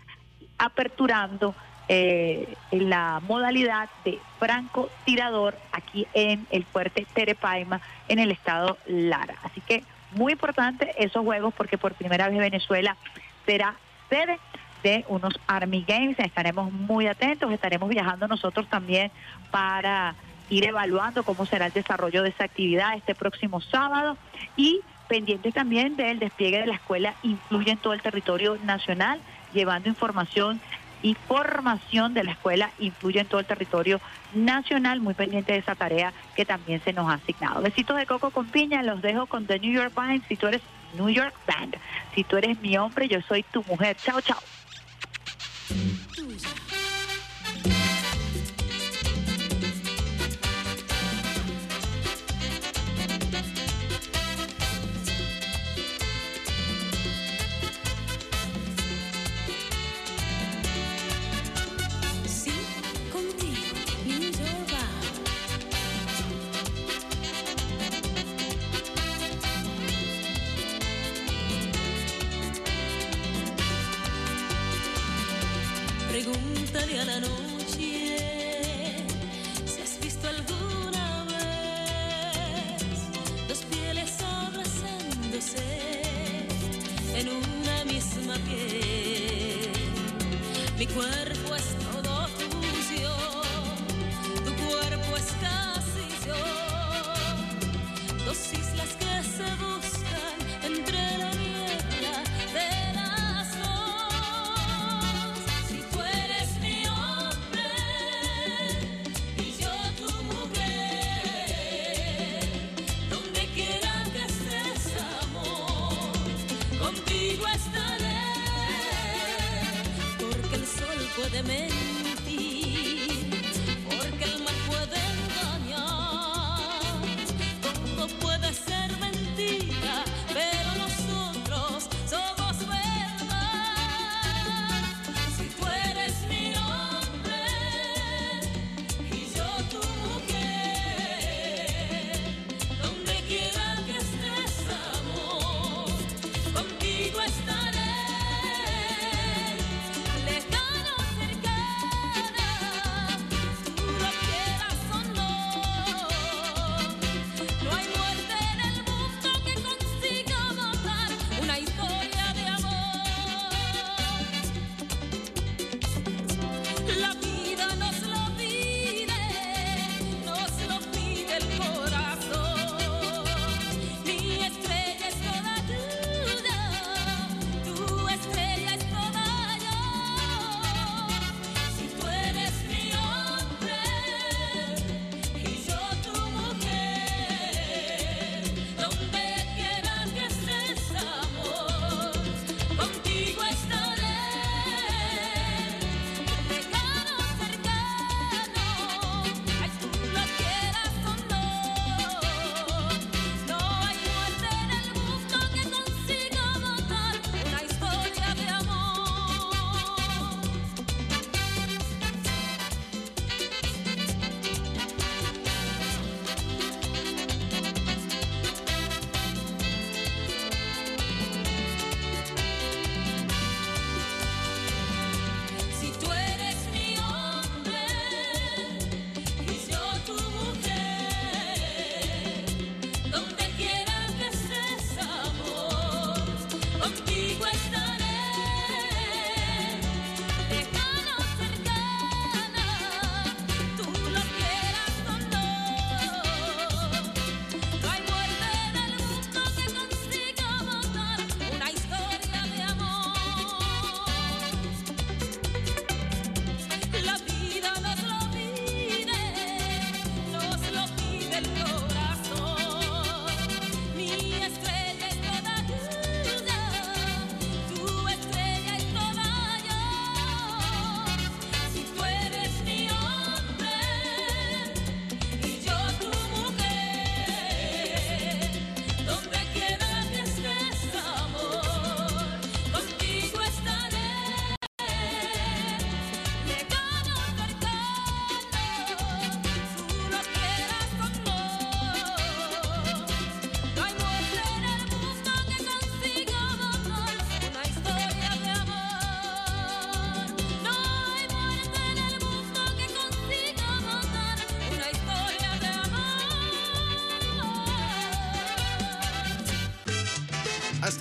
aperturando eh, en la modalidad de franco tirador aquí en el fuerte Terepaima en el estado Lara. Así que muy importante esos juegos porque por primera vez Venezuela será sede de unos Army Games. Estaremos muy atentos, estaremos viajando nosotros también para ir evaluando cómo será el desarrollo de esa actividad este próximo sábado y pendiente también del despliegue de la escuela Influye en todo el territorio nacional, llevando información y formación de la escuela Influye en todo el territorio nacional, muy pendiente de esa tarea que también se nos ha asignado. Besitos de coco con piña, los dejo con The New York Band, si tú eres New York Band, si tú eres mi hombre, yo soy tu mujer. Chao, chao.